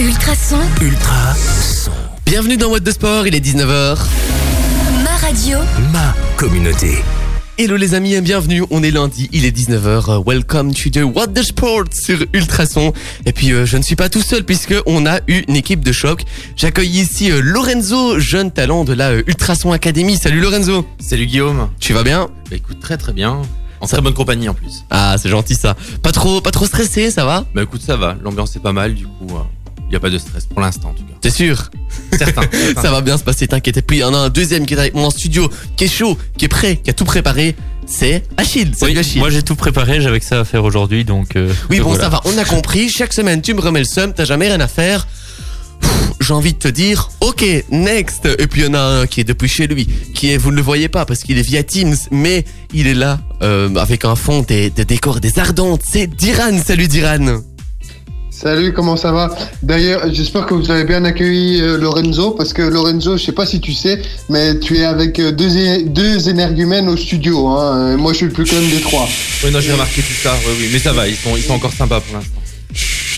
Ultrason, Ultra son. Bienvenue dans What de Sport, il est 19h. ma radio, Ma communauté. Hello les amis et bienvenue, on est lundi, il est 19h. Welcome to the What the Sport sur Ultrason. Et puis euh, je ne suis pas tout seul puisque on a eu une équipe de choc. J'accueille ici euh, Lorenzo, jeune talent de la euh, Ultrason Academy. Salut Lorenzo. Salut Guillaume. Tu vas bien? Bah écoute très très bien. En très bonne compagnie en plus. Ah, c'est gentil ça. Pas trop pas trop stressé, ça va? Bah écoute ça va, l'ambiance est pas mal du coup. Il n'y a pas de stress pour l'instant en tout cas. T'es sûr Certain. Ça va bien se passer, t'inquiète. Et puis il y en a un deuxième qui est avec moi en studio, qui est chaud, qui est prêt, qui a tout préparé. C'est Achille. Salut Oui, Achille. moi j'ai tout préparé, j'avais que ça à faire aujourd'hui, donc. euh, Oui, bon, voilà. ça va, on a compris. Chaque semaine, tu me remets le seum, t'as jamais rien à faire. J'ai envie de te dire, ok, next. Et puis il y en a un qui est depuis chez lui, qui est, vous ne le voyez pas parce qu'il est via Teams, mais il est là euh, avec un fond des, des décors des ardentes. C'est Diran. Salut Diran. Salut, comment ça va D'ailleurs, j'espère que vous avez bien accueilli euh, Lorenzo, parce que Lorenzo, je sais pas si tu sais, mais tu es avec euh, deux, deux énergumènes au studio. Hein. Moi, je suis le plus calme des trois. Oui non j'ai remarqué tout ça, oui oui. Mais ça va, ils sont, ils sont encore sympas pour l'instant.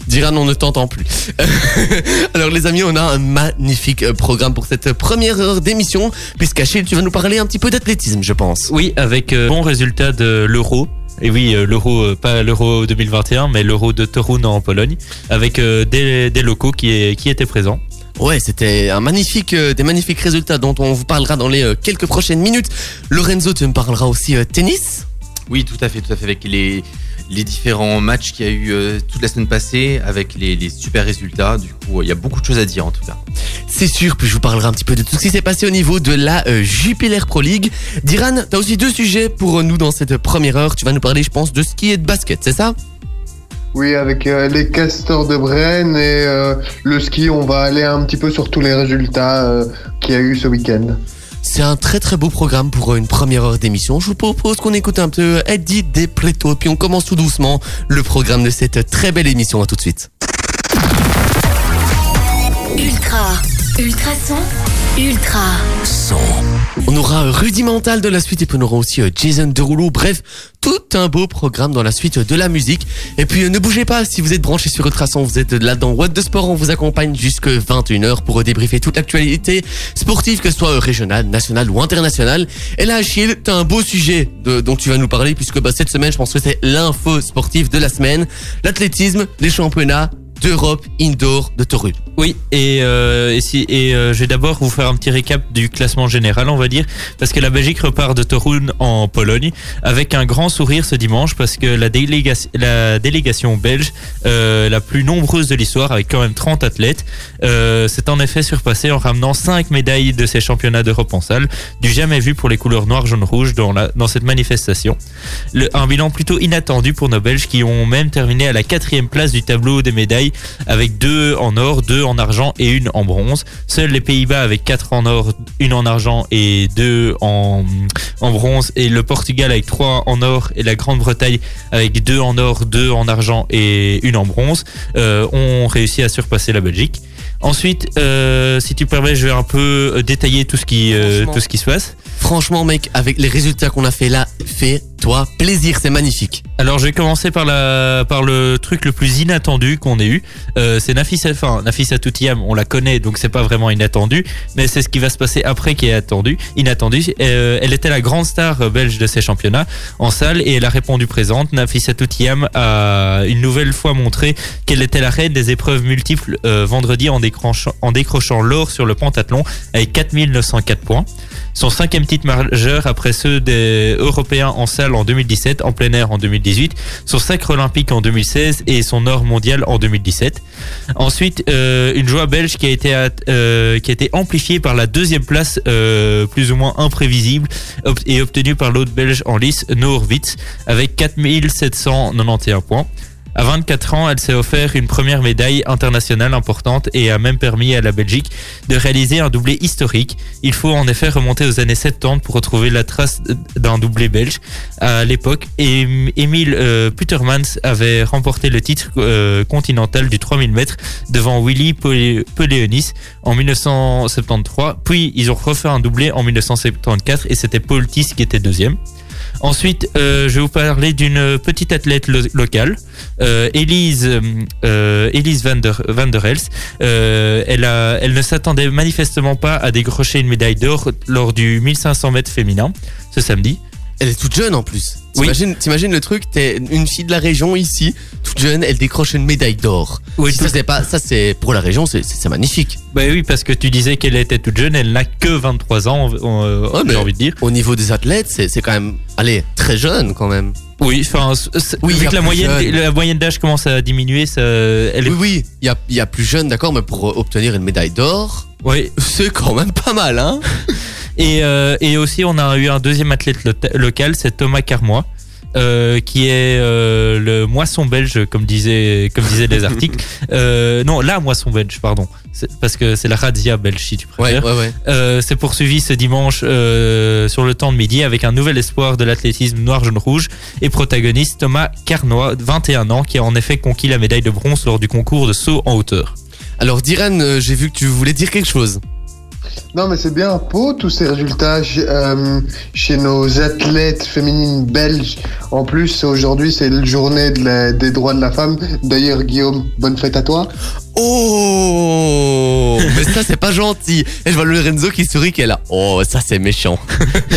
Diran, on ne t'entend plus. Alors les amis, on a un magnifique euh, programme pour cette première heure d'émission, puisqu'Achille, tu vas nous parler un petit peu d'athlétisme, je pense. Oui, avec euh, bon résultat de l'euro. Et oui, euh, l'euro, euh, pas l'euro 2021, mais l'euro de Torun en Pologne, avec euh, des, des locaux qui, est- qui étaient présents. Ouais, c'était un magnifique, euh, des magnifiques résultats dont on vous parlera dans les euh, quelques prochaines minutes. Lorenzo, tu me parleras aussi euh, tennis? Oui tout à fait, tout à fait avec les, les différents matchs qu'il y a eu euh, toute la semaine passée, avec les, les super résultats. Du coup il y a beaucoup de choses à dire en tout cas. C'est sûr, puis je vous parlerai un petit peu de tout ce qui s'est passé au niveau de la euh, Jupiler Pro League. Diran, t'as aussi deux sujets pour nous dans cette première heure. Tu vas nous parler, je pense, de ski et de basket, c'est ça? Oui, avec euh, les castors de Brenne et euh, le ski, on va aller un petit peu sur tous les résultats euh, qu'il y a eu ce week-end. C'est un très très beau programme pour euh, une première heure d'émission. Je vous propose qu'on écoute un peu Eddie De Preto, puis on commence tout doucement le programme de cette très belle émission. À tout de suite. ultra, ultrason, ultra, Son. On aura Rudimental de la suite et puis on aura aussi euh, Jason Derulo. Bref, tout un beau programme dans la suite de la musique. Et puis euh, ne bougez pas, si vous êtes branchés sur Ultrason, vous êtes là dans What de Sport, on vous accompagne jusque 21h pour débriefer toute l'actualité sportive, que ce soit euh, régionale, nationale ou internationale. Et là, Achille, t'as un beau sujet dont tu vas nous parler puisque bah, cette semaine, je pense que c'est l'info sportive de la semaine. L'athlétisme, les championnats d'Europe indoor de Toru. Oui, et, euh, et, si, et euh, je vais d'abord vous faire un petit récap du classement général, on va dire, parce que la Belgique repart de Torun en Pologne avec un grand sourire ce dimanche, parce que la, déléga- la délégation belge, euh, la plus nombreuse de l'histoire, avec quand même 30 athlètes, euh, s'est en effet surpassée en ramenant 5 médailles de ces championnats d'Europe en salle, du jamais vu pour les couleurs noir, jaune, rouge dans, la, dans cette manifestation. Un bilan plutôt inattendu pour nos Belges qui ont même terminé à la quatrième place du tableau des médailles avec deux en or, deux en argent et une en bronze. Seuls les Pays-Bas avec quatre en or, une en argent et deux en, en bronze et le Portugal avec trois en or et la Grande-Bretagne avec deux en or, deux en argent et une en bronze euh, ont réussi à surpasser la Belgique. Ensuite, euh, si tu permets, je vais un peu détailler tout ce qui, euh, tout ce qui se passe. Franchement, mec, avec les résultats qu'on a fait là, fais-toi plaisir, c'est magnifique. Alors je vais commencer par la par le truc le plus inattendu qu'on ait eu. Euh, c'est Nafisa, enfin on la connaît donc c'est pas vraiment inattendu, mais c'est ce qui va se passer après qui est attendu, inattendu. Euh, elle était la grande star belge de ces championnats en salle et elle a répondu présente. Nafisa Toutiam a une nouvelle fois montré qu'elle était la reine des épreuves multiples euh, vendredi en décrochant en décrochant l'or sur le pentathlon avec 4904 points. Son cinquième titre majeur après ceux des Européens en salle en 2017, en plein air en 2018, son sacre olympique en 2016 et son or mondial en 2017. Ensuite, euh, une joie belge qui a été at- euh, qui a été amplifiée par la deuxième place euh, plus ou moins imprévisible et obtenue par l'autre belge en lice, Noorwitz, avec 4791 points. À 24 ans, elle s'est offert une première médaille internationale importante et a même permis à la Belgique de réaliser un doublé historique. Il faut en effet remonter aux années 70 pour retrouver la trace d'un doublé belge. À l'époque, Emile euh, Putermans avait remporté le titre euh, continental du 3000 mètres devant Willy Peleonis en 1973. Puis ils ont refait un doublé en 1974 et c'était Paul Tiss qui était deuxième. Ensuite, euh, je vais vous parler d'une petite athlète lo- locale, euh, Elise, euh, Elise van der, van der. Euh, elle, elle ne s'attendait manifestement pas à décrocher une médaille d'or lors du 1500 mètres féminin ce samedi. Elle est toute jeune en plus. Oui. T'imagines, le truc, t'es une fille de la région ici, toute jeune, elle décroche une médaille d'or. Oui, ça c'est pas, ça c'est pour la région, c'est, magnifique. Bah oui, parce que tu disais qu'elle était toute jeune, elle n'a que 23 ans, euh, Ouais, j'ai envie de dire. Au niveau des athlètes, c'est, quand même, allez, très jeune quand même. Oui, enfin, Oui, vu que la moyenne, jeune. la moyenne d'âge commence à diminuer, ça, elle est, Oui, oui, il y a, y a plus jeune, d'accord, mais pour obtenir une médaille d'or, oui. c'est quand même pas mal, hein. Et, euh, et aussi, on a eu un deuxième athlète lo- local, c'est Thomas Carmois. euh, qui est euh, le moisson belge, comme disaient, comme disaient les articles. Euh, non, la moisson belge, pardon. Parce que c'est la razzia belge, si tu préfères. ouais, ouais. C'est poursuivi ce dimanche sur le temps de midi avec un nouvel espoir de l'athlétisme noir-jaune-rouge et protagoniste Thomas Carnois, 21 ans, qui a en effet conquis la médaille de bronze lors du concours de saut en hauteur. Alors, Diran, j'ai vu que tu voulais dire quelque chose. Non, mais c'est bien beau tous ces résultats chez, euh, chez nos athlètes féminines belges. En plus, aujourd'hui, c'est la journée de la- des droits de la femme. D'ailleurs, Guillaume, bonne fête à toi. Oh, mais ça c'est pas gentil. Et je vois le Lorenzo qui sourit qui est là. Oh, ça c'est méchant.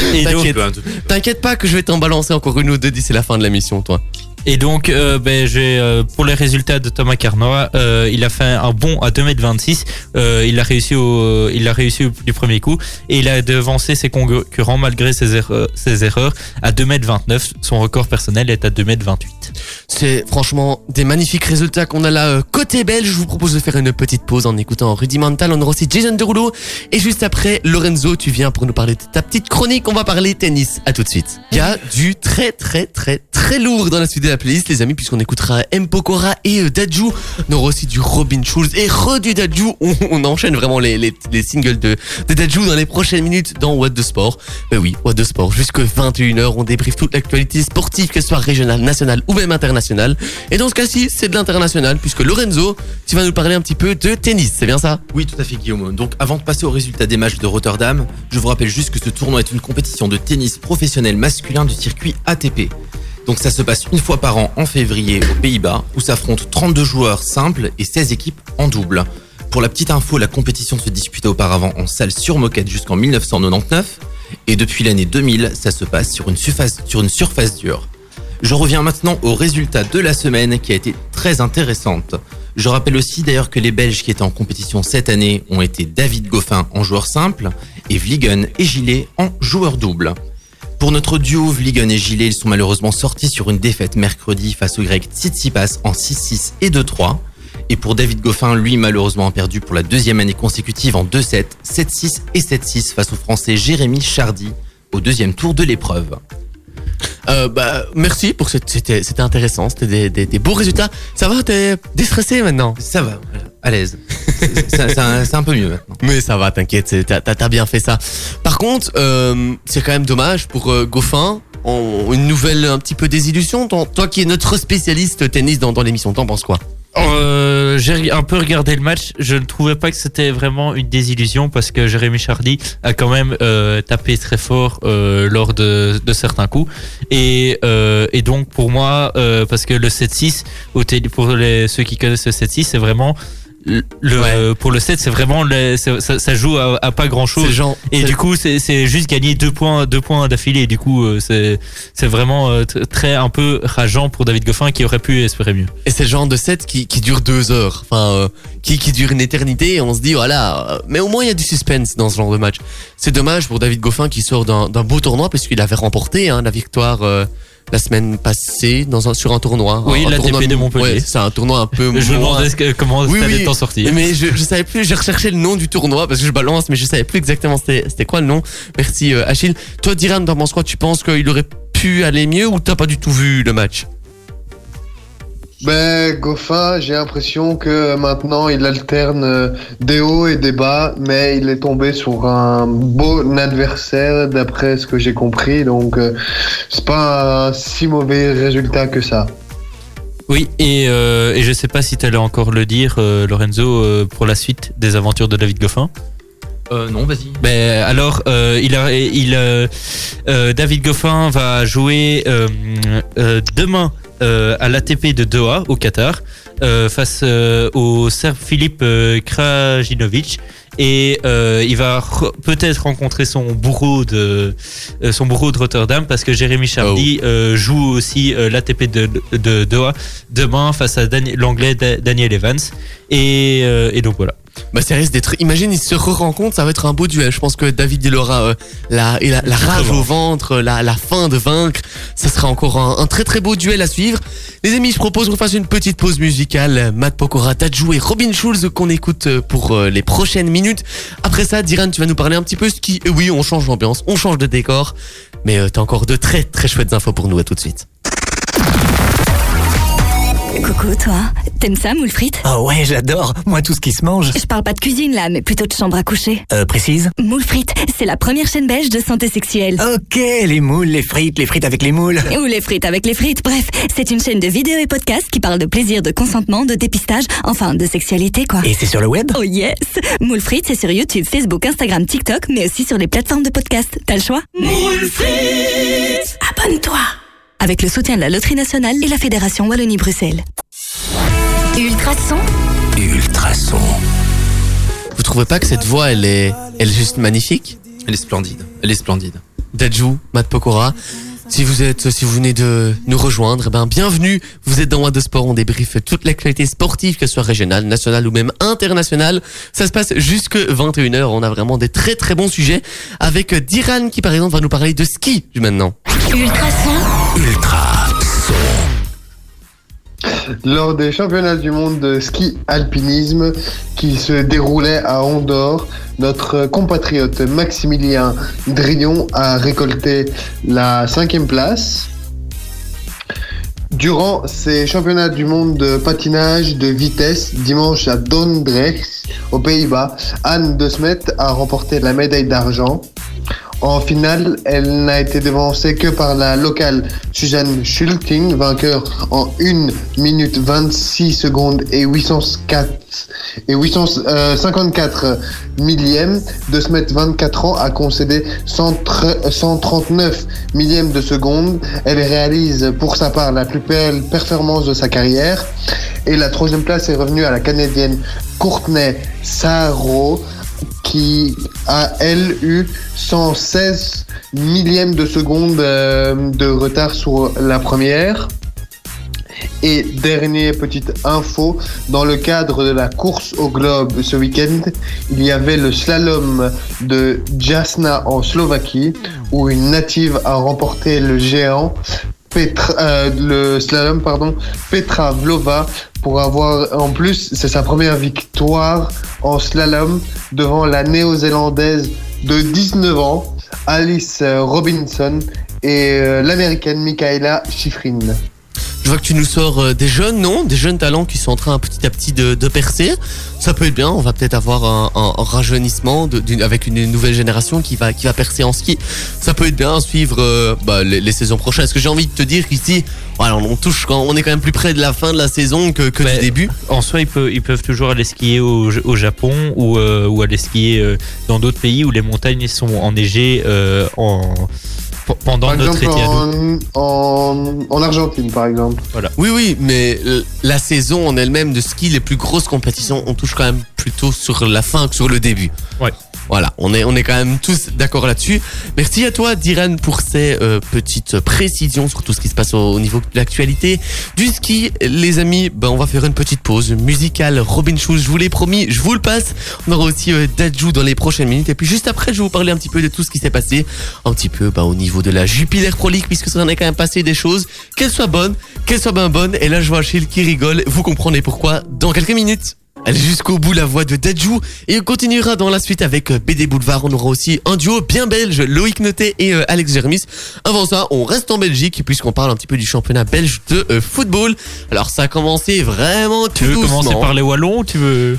Peu. T'inquiète pas que je vais t'en balancer encore une ou deux d'ici la fin de la mission, toi. Et donc, euh, ben, j'ai euh, pour les résultats de Thomas Carnois, euh, il a fait un bond à 2m26. Euh, il a réussi au, il a réussi du premier coup et il a devancé ses concurrents malgré ses erreurs, à 2m29. Son record personnel est à 2m28. C'est franchement des magnifiques résultats qu'on a là côté belge. Je vous propose de faire une petite pause en écoutant Rudimental. On aura aussi Jason Derulo. Et juste après, Lorenzo, tu viens pour nous parler de ta petite chronique. On va parler tennis. À tout de suite. Il y a du très très très très lourd dans la suite de playlist, les amis, puisqu'on écoutera M. Pokora et euh, Dadju. On aura aussi du Robin Schulz et re du Dadju. On, enchaîne vraiment les, les, les singles de, de Dadju dans les prochaines minutes dans What the Sport. Ben oui, What the Sport. Jusque 21h, on débriefe toute l'actualité sportive, qu'elle soit régionale, nationale ou même internationale. Et dans ce cas-ci, c'est de l'international, puisque Lorenzo, tu vas nous parler un petit peu de tennis, c'est bien ça? Oui, tout à fait, Guillaume. Donc, avant de passer au résultat des matchs de Rotterdam, je vous rappelle juste que ce tournoi est une compétition de tennis professionnel masculin du circuit ATP. Donc, ça se passe une fois par an en février aux Pays-Bas, où s'affrontent 32 joueurs simples et 16 équipes en double. Pour la petite info, la compétition se disputait auparavant en salle sur moquette jusqu'en 1999, et depuis l'année 2000, ça se passe sur une surface, dure. Je reviens maintenant au résultat de la semaine qui a été très intéressante. Je rappelle aussi d'ailleurs que les Belges qui étaient en compétition cette année ont été David Goffin en joueur simple et Vliegen et Gillet en joueur double. Pour notre duo Vliegen et Gillet, ils sont malheureusement sortis sur une défaite mercredi face au grec Tsitsipas en 6-6 et 2-3. Et pour David Goffin, lui malheureusement a perdu pour la deuxième année consécutive en 2-7, 7-6 et 7-6 face au français Jérémy Chardy au deuxième tour de l'épreuve. euh, bah, Merci pour cette, c'était, c'était intéressant, c'était des, des, des beaux résultats. Ça va, t'es déstressé maintenant? Ça va, à l'aise. C'est- c'est c'est un, c'est un peu mieux maintenant. Mais ça va, t'inquiète, t'as bien fait ça. Par contre, euh, c'est quand même dommage pour euh, Goffin. Une nouvelle un petit peu désillusion. Toi, qui es notre spécialiste tennis dans, dans l'émission, t'en penses quoi? Euh, j'ai un peu regardé le match. Je ne trouvais pas que c'était vraiment une désillusion parce que Jérémy Chardy a quand même euh, tapé très fort lors de, certains coups. Et, donc pour moi, parce que le 7-6, au télé- pour ceux qui connaissent le 7-6, c'est vraiment le, Ouais. pour le 7, c'est vraiment le- ça, ça joue à, à pas grand chose. genre, Et du coup, c'est juste gagner deux points, deux points d'affilée. Et du coup, euh, c'est c'est vraiment euh, tr- très un peu rageant pour David Goffin qui aurait pu espérer mieux. Et c'est le genre de set qui, qui dure deux heures, enfin, euh, qui, qui dure une éternité, et on se dit, voilà, euh, mais au moins il y a du suspense dans ce genre de match. C'est dommage pour David Goffin qui sort d'un d'un beau tournoi, parce qu'il avait remporté hein, la victoire euh, la semaine passée dans un, sur un tournoi. Oui, un, un l'ATP de Montpellier. Ouais, c'est un tournoi un peu Je me demandais ce comment Oui, t'allais oui. t'en sortir. Mais je, je savais plus, j'ai recherché le nom du tournoi parce que je balance, mais je savais plus exactement c'était quoi le nom. Merci euh, Achille. Toi, Diran, t'en penses quoi? Tu penses qu'il aurait pu aller mieux ou t'as pas du tout vu le match? Ben, Goffin, j'ai l'impression que maintenant il alterne euh, des hauts et des bas, mais il est tombé sur un bon adversaire d'après ce que j'ai compris, donc euh, c'est pas un si mauvais résultat que ça. Oui, et, euh, et je sais pas si tu allais encore le dire, euh, Lorenzo, pour la suite des aventures de David Goffin. Euh, non, vas-y. Ben, alors, euh, il a, il, euh, euh, David Goffin va jouer euh, euh, demain euh, à l'ATP de Doha, au Qatar, euh, face euh, au Serbe Philippe euh, Krajinovic. Et euh, il va re- peut-être rencontrer son bourreau de euh, son bourreau de Rotterdam parce que Jérémy Chardy euh, joue aussi euh, l'ATP de, de Doha demain face à l'anglais Da- Daniel Evans et, euh, et donc voilà. Bah ça risque d'être. Imagine, ils se re-rencontrent, ça va être un beau duel. Je pense que David il aura euh, la, la, la rage au ventre, la, la faim de vaincre. Ça sera encore un, un très très beau duel à suivre. Les amis, je propose qu'on fasse une petite pause musicale. Matt Pokora, Tadjou et Robin Schulz qu'on écoute euh, pour euh, les prochaines minutes. Après ça, Diran, tu vas nous parler un petit peu ski. Et oui, on change d'ambiance, on change de décor. Mais euh, t'as encore de très très chouettes infos pour nous. À tout de suite. Coucou, toi. T'aimes ça, moule frites? Oh ouais, j'adore. Moi, tout ce qui se mange. Je parle pas de cuisine là, mais plutôt de chambre à coucher. Euh, précise Moule frites, c'est la première chaîne belge de santé sexuelle. Ok, les moules, les frites, les frites avec les moules. Ou les frites avec les frites, bref, c'est une chaîne de vidéos et podcasts qui parle de plaisir, de consentement, de dépistage, enfin de sexualité quoi. Et c'est sur le web? Oh yes Moule frites, c'est sur YouTube, Facebook, Instagram, TikTok, mais aussi sur les plateformes de podcast. T'as le choix? Moule frites Abonne-toi Avec le soutien de la Loterie Nationale et la Fédération Wallonie-Bruxelles. Ultrason, Ultrason. Vous trouvez pas que cette voix, elle est, elle est juste magnifique? Elle est splendide. Elle est splendide. Dajou, Matt Pokora. Si vous êtes, si vous venez de nous rejoindre, eh ben bienvenue. Vous êtes dans What de Sport, on débriefe toute l'actualité sportive, que ce soit régionale, nationale ou même internationale. Ça se passe jusque 21h. On a vraiment des très très bons sujets avec Diran qui par exemple va nous parler de ski maintenant. Ultrason, Ultra. Lors des championnats du monde de ski alpinisme qui se déroulaient à Andorre, notre compatriote Maximilien Drillon a récolté la cinquième place. Durant ces championnats du monde de patinage de vitesse, dimanche à Dordrecht, aux Pays-Bas, Anne de Smet a remporté la médaille d'argent. En finale, elle n'a été devancée que par la locale Suzanne Schulting, vainqueur en 1 minute 26 secondes et 804 et 854 millièmes. De se mettre 24 ans a concédé 100 139 millièmes de seconde. Elle réalise pour sa part la plus belle performance de sa carrière. Et la troisième place est revenue à la Canadienne Courtney Saro qui a elle eu 116 millièmes de seconde euh, de retard sur la première. Et dernière petite info, dans le cadre de la course au globe ce week-end, il y avait le slalom de Jasna en Slovaquie, où une native a remporté le géant, euh, le slalom, pardon, Petra Vlova, pour avoir, en plus, c'est sa première victoire en slalom devant la néo-zélandaise de 19 ans, Alice Robinson, et euh, l'américaine Michaela Schifrin. Je vois que tu nous sors euh, des jeunes, non? Des jeunes talents qui sont en train petit à petit de, de percer. Ça peut être bien. On va peut-être avoir un, un- un rajeunissement de- avec une nouvelle génération qui va, qui va percer en ski. Ça peut être bien à suivre euh, bah, les, les saisons prochaines. Est-ce que j'ai envie de te dire qu'ici, on touche quand on est quand même plus près de la fin de la saison que, que du début? En soi, ils peuvent, ils peuvent toujours aller skier au, au Japon ou, euh, ou aller skier dans d'autres pays où les montagnes sont enneigées euh, en, pendant Par notre exemple, été en, en, en Argentine, par exemple. Oui, oui, mais la saison en elle-même de ski, les plus grosses compétitions, on touche quand même plutôt sur la fin que sur le début. Ouais. Voilà, on est, on est quand même tous d'accord là-dessus. Merci à toi, Diran, pour ces euh, petites précisions sur tout ce qui se passe au, au niveau de l'actualité du ski. Les amis, ben, on va faire une petite pause musicale. Robin Schulz, je vous l'ai promis, je vous le passe. On aura aussi euh, Dajou dans les prochaines minutes. Et puis juste après, je vais vous parler un petit peu de tout ce qui s'est passé, un petit peu ben, au niveau de la Jupiler Pro League, puisque ça en est quand même passé des choses, qu'elles soient bonnes, qu'elles soient bien bonnes. Et là, je vois Achille qui rigole. Vous comprenez pourquoi dans quelques minutes. Allez jusqu'au bout la voix de Dajou et on continuera dans la suite avec euh, BD Boulevard. On aura aussi un duo bien belge, Loïc Noté et euh, Alex Germis. Avant ça, on reste en Belgique puisqu'on parle un petit peu du championnat belge de euh, football. Alors ça a commencé vraiment Tu tout veux commencer par les Wallons ou tu veux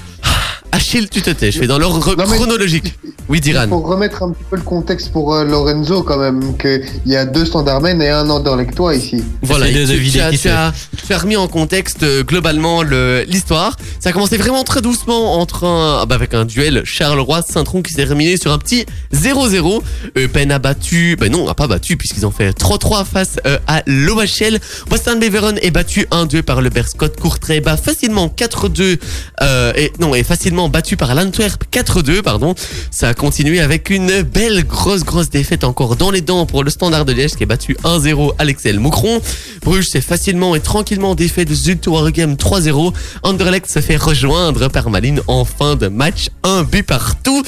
Achille, tu te tais. Je fais dans l'ordre chronologique. Oui, Il Diran. faut remettre un petit peu le contexte pour euh, Lorenzo quand même, qu'il y a deux standardmen et un Anderlecht toi ici. Voilà, Essaye de et tu, tu as, qui tu c'est. as- tu as remis en contexte euh, globalement le- l'histoire. Ça a commencé vraiment très doucement entre un, ah bah, avec un duel Charleroi-Saint-Tron qui s'est terminé sur un petit 0-0. Eupen a battu, ben non, a pas battu puisqu'ils ont fait 3-3 face euh, à l'OHL. Western Beveren est battu 1-2 par le Berscott. Courtrai bat facilement 4-2 euh, et non, est facilement battu par l'Antwerp 4-2, pardon. Ça a continué avec une belle grosse grosse défaite encore dans les dents pour le Standard de Liège qui est battu 1-0 à l'Excel Moucron. Bruges s'est facilement et tranquillement défait de Zulte Waregem 3-0. Anderlecht se fait rejoindre par Malines en fin de match. Un but partout.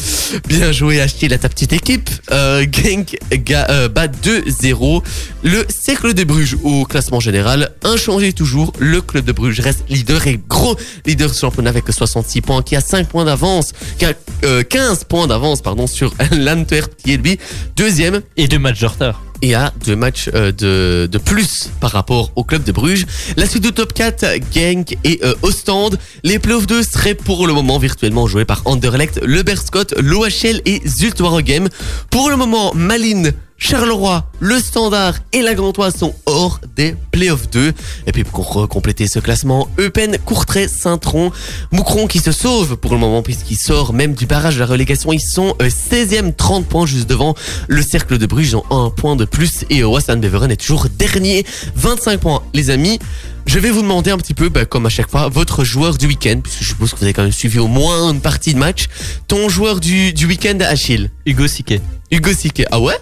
Bien joué Achille à ta petite équipe. Euh, Genk euh, bat 2-0. Le cercle de Bruges au classement général. Inchangé toujours. Le club de Bruges reste leader et gros leader championnat avec 66 points qui a 5 points d'avance. Qui a euh, 15 points d'avance pardon sur l'Antwerp lui deuxième Et deux matchs de retard. et à deux matchs euh, de, de plus par rapport au club de Bruges. La suite du top 4, Genk et euh, Ostende. Les playoffs 2 seraient pour le moment virtuellement joués par Anderlecht, le Berscott, l'OHL et Zult Waregem. Pour le moment, Malines, Charleroi, le Standard et la Gantoise sont hors des playoffs 2. Et puis pour compléter ce classement, Eupen, Courtrai, Saint-Tron, Moucron qui se sauve pour le moment puisqu'il sort même du barrage de la relégation. Ils sont euh, 16e, 30 points juste devant le cercle de Bruges. Ils ont un point de plus et Wassan Beveren est toujours dernier, 25 points les amis. Je vais vous demander un petit peu, bah, comme à chaque fois, votre joueur du week-end, puisque je suppose que vous avez quand même suivi au moins une partie de match. Ton joueur du, du week-end, Achille? Hugo Siquet. Hugo Sique. Ah ouais?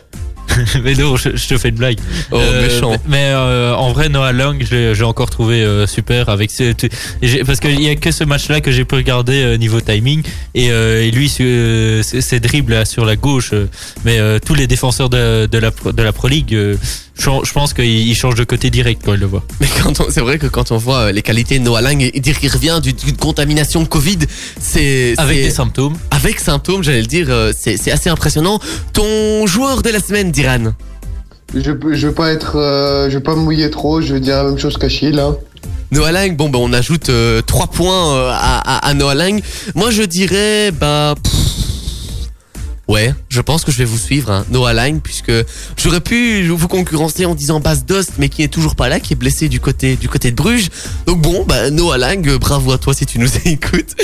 mais non, je, je te fais une blague. Oh, Euh, méchant. Mais euh, en vrai, Noah Lang, j'ai encore trouvé euh, super avec ce, parce qu'il y a que ce match-là que j'ai pu regarder euh, niveau timing et, euh, et lui, ses dribbles là, sur la gauche. mais euh, tous les défenseurs de, de la Pro- de la Pro League, euh, je, pense qu'ils changent de côté direct quand ils le voient. Mais quand on- c'est vrai que quand on voit euh, les qualités de Noah Lang et dire qu'il revient d'une contamination Covid, c'est Avec c'est- des symptômes. avec symptômes, j'allais le dire, euh, c'est c'est assez impressionnant. Ton joueur de la semaine, Diran Je je veux pas être, euh, je veux pas me mouiller trop. Je vais dire la même chose qu'Achille. Hein. Noah Lang, bon ben on ajoute 3 points euh, à, à, à Noah Lang. Moi je dirais bah pff, ouais, je pense que je vais vous suivre hein, Noah Lang puisque j'aurais pu vous concurrencer en disant Bas Dost mais qui est toujours pas là, qui est blessé du côté du côté de Bruges. Donc bon, bah Noah Lang, euh, bravo à toi si tu nous écoutes.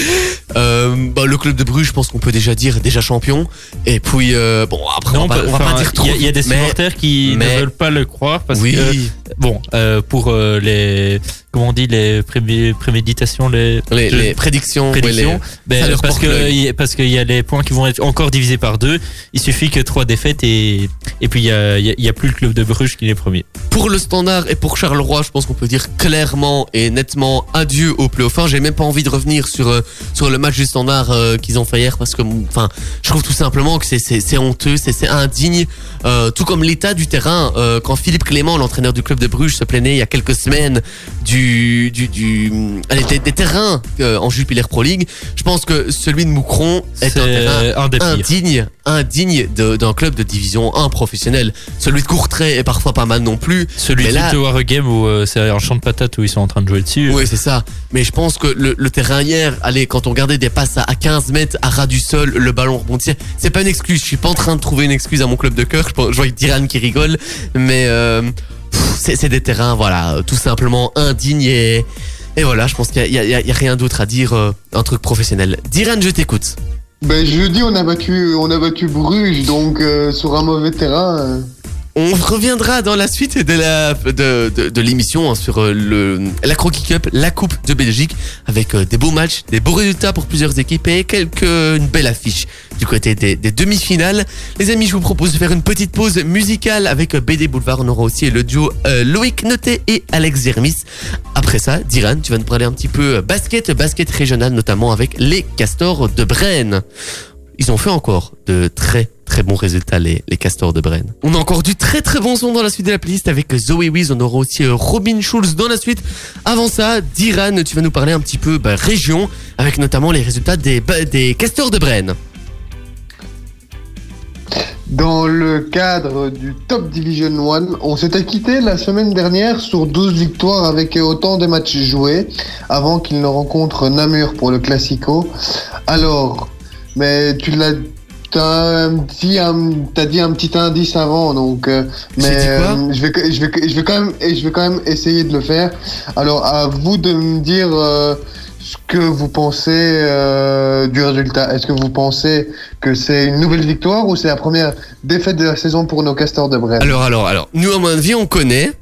Euh, bah, le club de Bruges, je pense qu'on peut déjà dire déjà champion. Et puis euh, bon après on va, on va pas dire trop. Il y a- il y, a des mais- supporters qui mais- ne veulent pas le croire parce oui. que bon, euh, pour les comment on dit les prémé- préméditations, les les, prédictions, ouais, prédictions, les- ben, parce que parce qu'il y a les points qui vont être encore divisés par deux. Il suffit que trois défaites et et puis il y a, y a- il y a plus le club de Bruges qui est premier. Pour le standard et pour Charleroi, je pense qu'on peut dire clairement et nettement adieu au playoff 1. J'ai même pas envie de revenir sur euh, sur le match du standard euh, qu'ils ont fait hier parce que enfin, je trouve tout simplement que c'est honteux, c'est indigne euh, tout comme l'état du terrain euh, quand Philippe Clément, l'entraîneur du club de Bruges se plaignait il y a quelques semaines du du du allez, des, des terrains en Jupiler Pro League, je pense que celui de Moucron est un C'est terrain un indigne, d'un club de division 1 professionnel. Celui de Courtrai est parfois pas mal non plus. Celui de War Game où euh, c'est un champ de patates où ils sont en train de jouer dessus. Oui, c'est ça. Mais je pense que le, le terrain hier, allez, quand on regardait des passes à, à 15 mètres, à ras du sol, le ballon rebondissait, c'est pas une excuse. Je suis pas en train de trouver une excuse à mon club de cœur. Je, je vois Diran qui rigole, mais euh, c'est des terrains, voilà, tout simplement indignes et et voilà. Je pense qu'il y a rien d'autre à dire. euh, un truc professionnel. Diran, je t'écoute. Ben jeudi on a battu, Bruges donc euh, sur un mauvais terrain. On reviendra dans la suite de la de, de, l'émission hein, sur euh, le la Croquis Cup, la Coupe de Belgique, avec euh, des beaux matchs, des beaux résultats pour plusieurs équipes et quelques une belle affiche du côté des, demi-finales. Les amis, je vous propose de faire une petite pause musicale avec euh, BD Boulevard. On aura aussi le duo Loïc Noté et Alex Zermis. Après ça, Diran, tu vas nous parler un petit peu basket, basket régional, notamment avec les Castors de Brenne. Ils ont fait encore de très très bons résultats les, les Castors de Brenne. On a encore du très très bon son dans la suite de la playlist avec Zoé Wiz. On aura aussi euh, Robin Schulz dans la suite. Avant ça, Diran, tu vas nous parler un petit peu bah, région avec notamment les résultats des, bah, des Castors de Brenne. Dans le cadre du Top Division 1, on s'était quitté la semaine dernière sur 12 victoires avec autant de matchs joués avant qu'il ne rencontre Namur pour le Classico. Alors, mais tu l'as T'as t'as dit un petit indice avant, donc. euh, mais dit quoi euh, je vais, je vais, je vais quand même, et je vais quand même essayer de le faire. Alors, à vous de me dire euh, ce que vous pensez du résultat. Est-ce que vous pensez que c'est une nouvelle victoire ou c'est la première défaite de la saison pour nos castors de Brest Alors, alors, alors, nous, à mon avis, on connaît.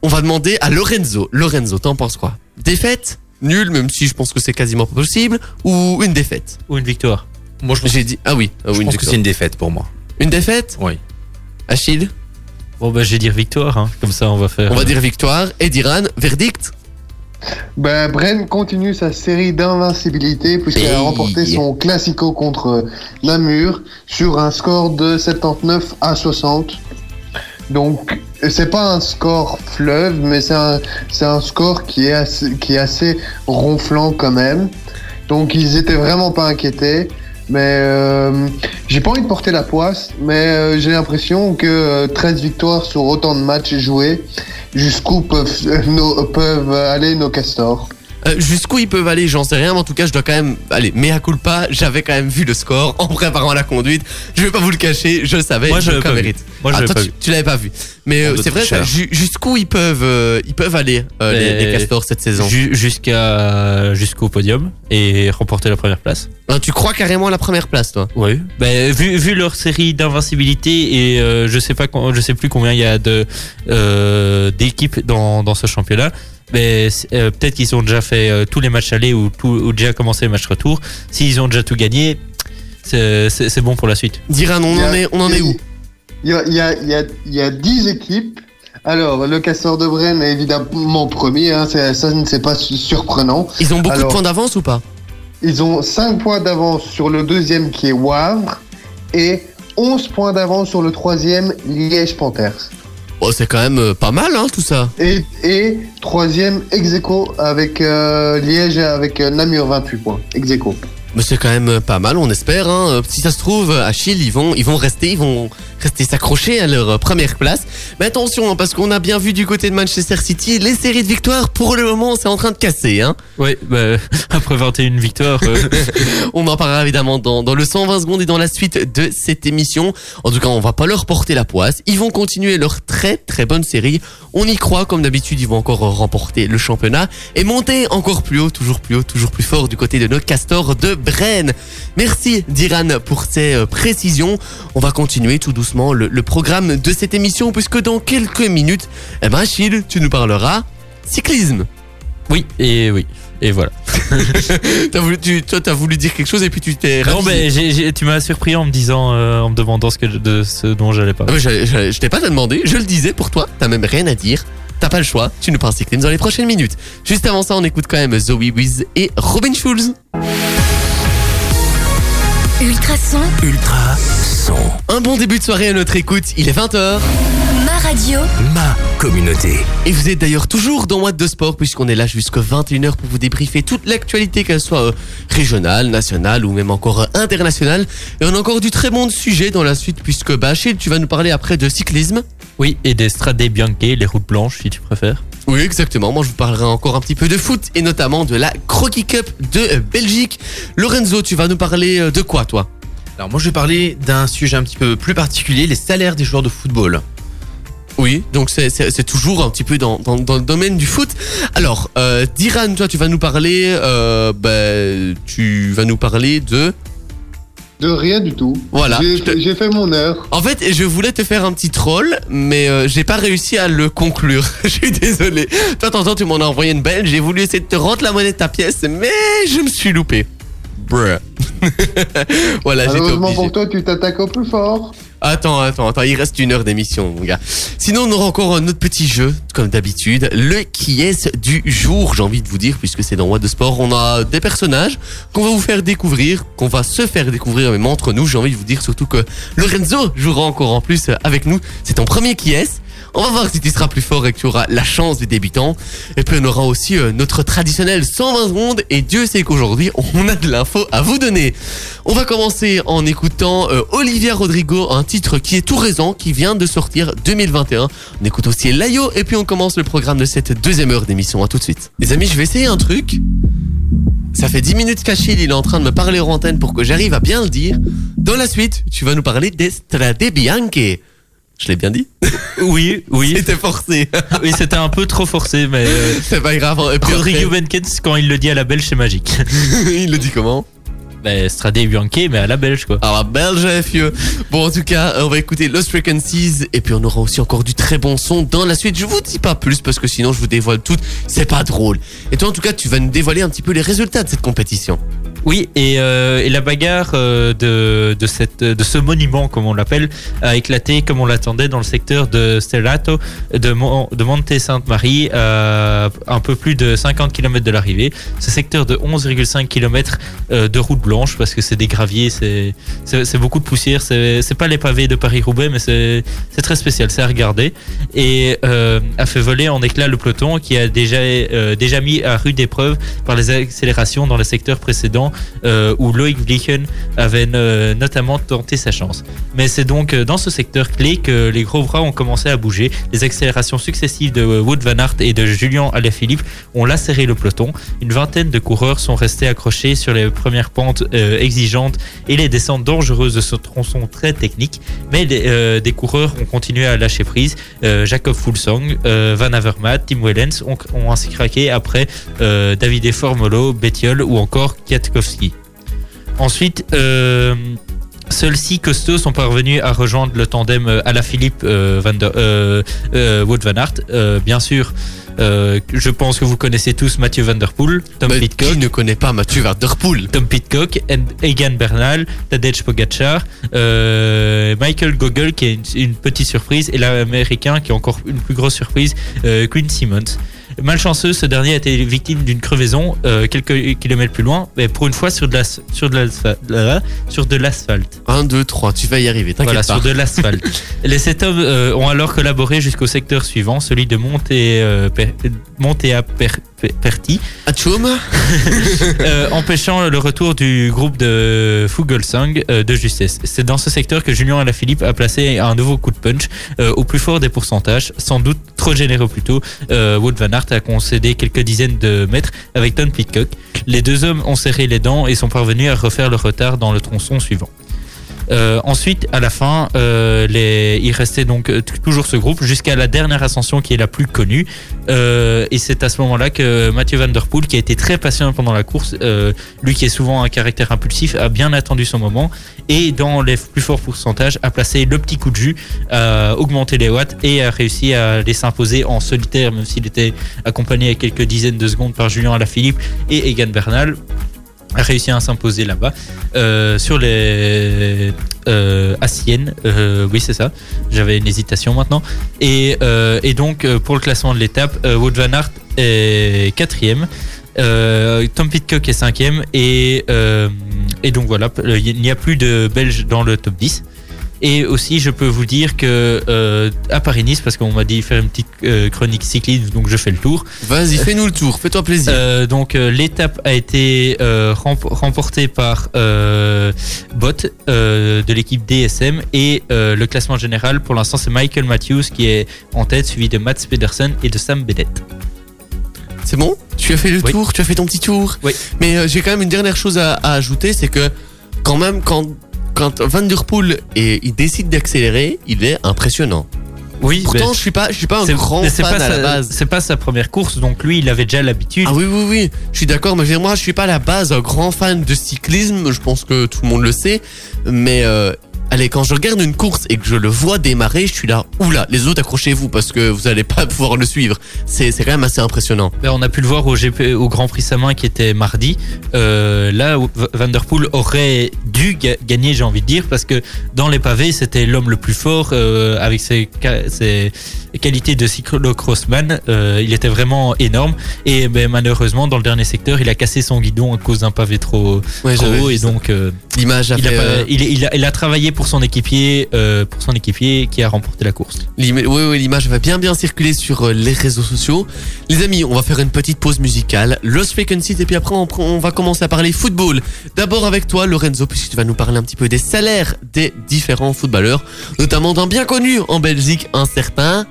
On va demander à Lorenzo. Lorenzo, t'en penses quoi? Défaite? Nul, même si je pense que c'est quasiment pas possible. Ou une défaite Ou une victoire. Moi, je pense, J'ai dit. Ah oui, ah oui, je une pense que c'est une défaite pour moi. Une défaite? Oui. Achille? Bon, bah, je vais dire victoire, hein. Comme ça, on va faire. On va dire victoire. Et Diran, verdict? Ben, Bren continue sa série d'invincibilité puisqu'elle a remporté son classico contre Namur sur un score de 79 à 60. Donc, c'est pas un score fleuve, mais c'est un, un score qui est, assez, qui est assez ronflant quand même. Donc, ils étaient vraiment pas inquiétés. Mais euh, j'ai pas envie de porter la poisse, mais euh, j'ai l'impression que euh, 13 victoires sur autant de matchs joués, jusqu'où peuvent, euh, peuvent aller nos castors. Euh, Jusqu'où ils peuvent aller, j'en sais rien, mais en tout cas, je dois quand même. Allez, mea culpa, j'avais quand même vu le score en préparant la conduite. Je vais pas vous le cacher, je le savais. Moi, je l'avais mérite. Moi, je Ah, toi, pas tu, l'avais pas vu. Mais Bande euh, de c'est vrai, jusqu'où ils peuvent, euh, ils peuvent aller, les, castors cette saison Ju- jusqu'à jusqu'au podium et remporter la première place. Hein, Tu crois carrément à la première place, toi? Oui. Ben, vu, vu leur série d'invincibilité et je sais pas je sais plus combien il y a d'équipes dans, dans ce championnat. Mais euh, peut-être qu'ils ont déjà fait euh, tous les matchs allés ou, tout, ou déjà commencé les matchs retour. S'ils ont déjà tout gagné, c'est bon pour la suite. Diran, on en est, on en où Il y a, il y, a, il y, a, il y a 10 équipes. Alors, le Castor de Brenne est évidemment premier, hein, ça ne c'est pas su- surprenant. Ils ont beaucoup Alors- de points d'avance ou pas? Ils ont 5 points d'avance sur le deuxième qui est Wavre et 11 points d'avance sur le troisième Liège Panthers. Oh, c'est quand même euh, pas mal, hein, tout ça. Et, troisième ex avec euh, Liège avec euh, Namur 28 points. Ex. Mais c'est quand même euh, pas mal, on espère. Hein. Euh, Si ça se trouve, Achille, ils vont, ils vont rester, ils vont rester s'accrocher à leur euh, première place. Mais attention, hein, parce qu'on a bien vu du côté de Manchester City, les séries de victoires, pour le moment, c'est en train de casser. Hein. Oui, ben, après 21 victoires, euh, On en parlera évidemment dans, dans le 120 secondes et dans la suite de cette émission. En tout cas, on va pas leur porter la poisse. Ils vont continuer leur très très bonne série. On y croit, comme d'habitude, ils vont encore remporter le championnat et monter encore plus haut, toujours plus haut, toujours plus fort du côté de nos castors de Brenne. Merci Diran pour ces euh, précisions. On va continuer tout doucement le, le programme de cette émission puisque dans quelques minutes, eh ben Achille, tu nous parleras cyclisme. oui et oui. Et voilà. T'as voulu, tu, toi, t'as voulu dire quelque chose et puis tu t'es Non, mais tu m'as surpris en me disant, euh, en me demandant ce, que, de ce dont j'allais pas. Ah, je, je, je t'ai pas demandé, je le disais pour toi, t'as même rien à dire. T'as pas le choix, tu nous parles cyclisme dans les prochaines minutes. Juste avant ça, on écoute quand même Zoe Wiz et Robin Schulz. Ultrason, Ultra son. Un bon début de soirée à notre écoute, il est 20h. ma radio, Ma communauté. Et vous êtes d'ailleurs toujours dans What de Sport puisqu'on est là jusqu'à 21h pour vous débriefer toute l'actualité, qu'elle soit euh, régionale, nationale ou même encore euh, internationale. Et on a encore du très bon sujet dans la suite puisque bah, Achille, tu vas nous parler après de cyclisme. Oui, et des Strade Bianche, les routes blanches, si tu préfères. Oui, exactement. Moi, je vous parlerai encore un petit peu de foot et notamment de la Croquis Cup de euh, Belgique. Lorenzo, tu vas nous parler euh, de quoi, toi? Alors moi je vais parler d'un sujet un petit peu plus particulier, les salaires des joueurs de football. Oui, donc c'est- toujours un petit peu dans, dans, dans le domaine du foot. Alors, euh, Diran, toi, tu vas nous parler, euh, bah, tu vas nous parler de. De rien du tout. Voilà. J'ai te- fait mon heure. En fait, je voulais te faire un petit troll, mais euh, j'ai pas réussi à le conclure. Je suis désolé. Toi, t'entends, tu m'en as envoyé une belle. J'ai voulu essayer de te rendre la monnaie de ta pièce, mais je me suis loupé. Bruh. voilà, j'étais Malheureusement obligé. pour toi, tu t'attaques au plus fort. Attends, attends, attends, il reste une heure d'émission, mon gars. Sinon, on aura encore un autre petit jeu, comme d'habitude, le qui est du jour, j'ai envie de vous dire, puisque c'est dans What de Sport. On a des personnages qu'on va vous faire découvrir, qu'on va se faire découvrir, même entre nous. J'ai envie de vous dire surtout que Lorenzo jouera encore en plus avec nous. C'est ton premier qui est. On va voir si tu seras plus fort et que tu auras la chance du débutant. Et puis on aura aussi euh, notre traditionnel 120 secondes. Et Dieu sait qu'aujourd'hui, on a de l'info à vous donner. On va commencer en écoutant euh, Olivia Rodrigo, un titre qui est tout récent, qui vient de sortir 2021. On écoute aussi Layo et puis on commence le programme de cette deuxième heure d'émission. À tout de suite. Les amis, je vais essayer un truc. Ça fait 10 minutes qu'Achille il est en train de me parler en antenne pour que j'arrive à bien le dire. Dans la suite, tu vas nous parler Bianche. Je l'ai bien dit Oui, oui. C'était forcé. Oui, c'était un peu trop forcé, mais euh, C'est pas grave. Rodrigo Benkens, quand il le dit à la belge, c'est magique. il le dit comment Ben, Strade Bianche, mais à la belge, quoi. Ah la belge, fieux. Bon, en tout cas, on va écouter Lost Frequencies et puis on aura aussi encore du très bon son dans la suite. Je vous dis pas plus parce que sinon je vous dévoile tout. C'est pas drôle. Et toi, en tout cas, tu vas nous dévoiler un petit peu les résultats de cette compétition. Oui, et, euh, et la bagarre euh, de, ce monument, comme on l'appelle, a éclaté comme on l'attendait dans le secteur de Stellato, de, Mon- de Monte Sainte-Marie, à un peu plus de 50 km de l'arrivée. Ce secteur de 11,5 km euh, de route blanche, parce que c'est des graviers, c'est beaucoup de poussière, c'est pas les pavés de Paris-Roubaix, mais c'est très spécial, c'est à regarder. Et euh, a fait voler en éclat le peloton qui a déjà, euh, déjà mis à rude épreuve par les accélérations dans le secteur euh, où Loïc Vlichen avait euh, notamment tenté sa chance. Mais c'est donc euh, dans ce secteur clé que les gros bras ont commencé à bouger. Les accélérations successives de Wood Van Aert et de Julien Alaphilippe ont lacéré le peloton. Une vingtaine de coureurs sont restés accrochés sur les premières pentes euh, exigeantes et les descentes dangereuses de ce tronçon très technique. Mais euh, des coureurs ont continué à lâcher prise. Euh, Jacob Fulsang, euh, Van Avermaet, Tim Wellens ont, ainsi craqué après euh, Davide Formolo, Bettiol ou encore Ensuite, euh, seuls six costauds sont parvenus à rejoindre le tandem euh, Alaphilippe euh, Van der, euh, Wout Van Aert. Bien sûr, euh, je pense que vous connaissez tous Mathieu Van Der Poel, Tom Bah, Pitcock. qui ne connaît pas Mathieu Van Der Poel? Tom Pitcock, Egan Bernal, Tadej Pogacar, euh, Michael Gogol qui est une, une petite surprise et l'américain qui est encore une plus grosse surprise, euh, Quinn Simmons. Malchanceux, ce dernier a été victime d'une crevaison euh, quelques kilomètres plus loin, mais pour une fois sur de l'as- sur de l'asphalt. Sur de l'asphalte. 1, 2, 3, tu vas y arriver, t'inquiète Voilà, pas. sur de l'asphalte. Les sept hommes euh, ont alors collaboré jusqu'au secteur suivant, celui de Monté, euh, Perti, euh, empêchant le retour du groupe de Fugelsang euh, de justesse. C'est dans ce secteur que Julien Alaphilippe a placé un nouveau coup de punch euh, au plus fort des pourcentages, sans doute trop généreux plutôt. Wout van Aert a concédé quelques dizaines de mètres avec Tom Pitcock. Les deux hommes ont serré les dents et sont parvenus à refaire le retard dans le tronçon suivant. Euh, ensuite, à la fin, euh, il restait donc euh, toujours ce groupe jusqu'à la dernière ascension qui est la plus connue. Et c'est à ce moment-là que Mathieu Van Poel, qui a été très patient pendant la course, lui qui est souvent un caractère impulsif, a bien attendu son moment et dans les plus forts pourcentages a placé le petit coup de jus, a augmenté les watts et a réussi à les s'imposer en solitaire, même s'il était accompagné à quelques dizaines de secondes par Julien Alaphilippe et Egan Bernal réussi à s'imposer là-bas euh, sur les euh, euh, oui c'est ça. J'avais une hésitation maintenant. Et, euh, donc pour le classement de l'étape, Wout van Aert est quatrième. Tom Pitcock est cinquième et, et donc voilà, il n'y a plus de Belges dans le top 10. Et aussi, je peux vous dire que euh, à Paris-Nice, parce qu'on m'a dit faire une petite euh, chronique cyclisme, donc je fais le tour. Vas-y, fais-nous le tour, fais-toi plaisir. Euh, donc l'étape a été remp- remportée par Bott de l'équipe DSM et le classement général pour l'instant c'est Michael Matthews qui est en tête suivi de Mats Pedersen et de Sam Bennett. C'est bon? Tu as fait le Oui. tour, tu as fait ton petit tour. Oui. Mais euh, j'ai quand même une dernière chose à, à ajouter, c'est que quand même, quand, quand Van Der Poel et, il décide d'accélérer, il est impressionnant. Oui, Pourtant, je suis pas, je suis pas un grand fan pas à la sa- base. C'est pas sa première course, donc lui il avait déjà l'habitude. Ah oui, oui, oui, je suis d'accord, mais moi, je suis pas à la base un grand fan de cyclisme, je pense que tout le monde le sait, mais euh, allez, quand je regarde une course et que je le vois démarrer, je suis là, oula, les autres accrochez-vous parce que vous allez pas pouvoir le suivre. C'est quand même assez impressionnant. Ben, on a pu le voir au, GP, au Grand Prix Samin qui était mardi. Euh, là, Van Der Poel aurait dû ga- gagner, j'ai envie de dire, parce que dans les pavés, c'était l'homme le plus fort euh, avec ses qualités de cyclocrossman. Euh, il était vraiment énorme. Et ben, malheureusement, dans le dernier secteur, il a cassé son guidon à cause d'un pavé trop, Ouais, trop j'avais haut. Et donc, L'image a il, il, il a, il a travaillé pour son équipier, euh, pour son équipier qui a remporté la course. Oui, oui, l'image va bien bien circuler sur euh, les réseaux sociaux. Les amis, on va faire une petite pause musicale, Lost Frequencies, et puis après on, on va commencer à parler football. D'abord avec toi, Lorenzo, puisque tu vas nous parler un petit peu des salaires des différents footballeurs, notamment d'un bien connu en Belgique, un certain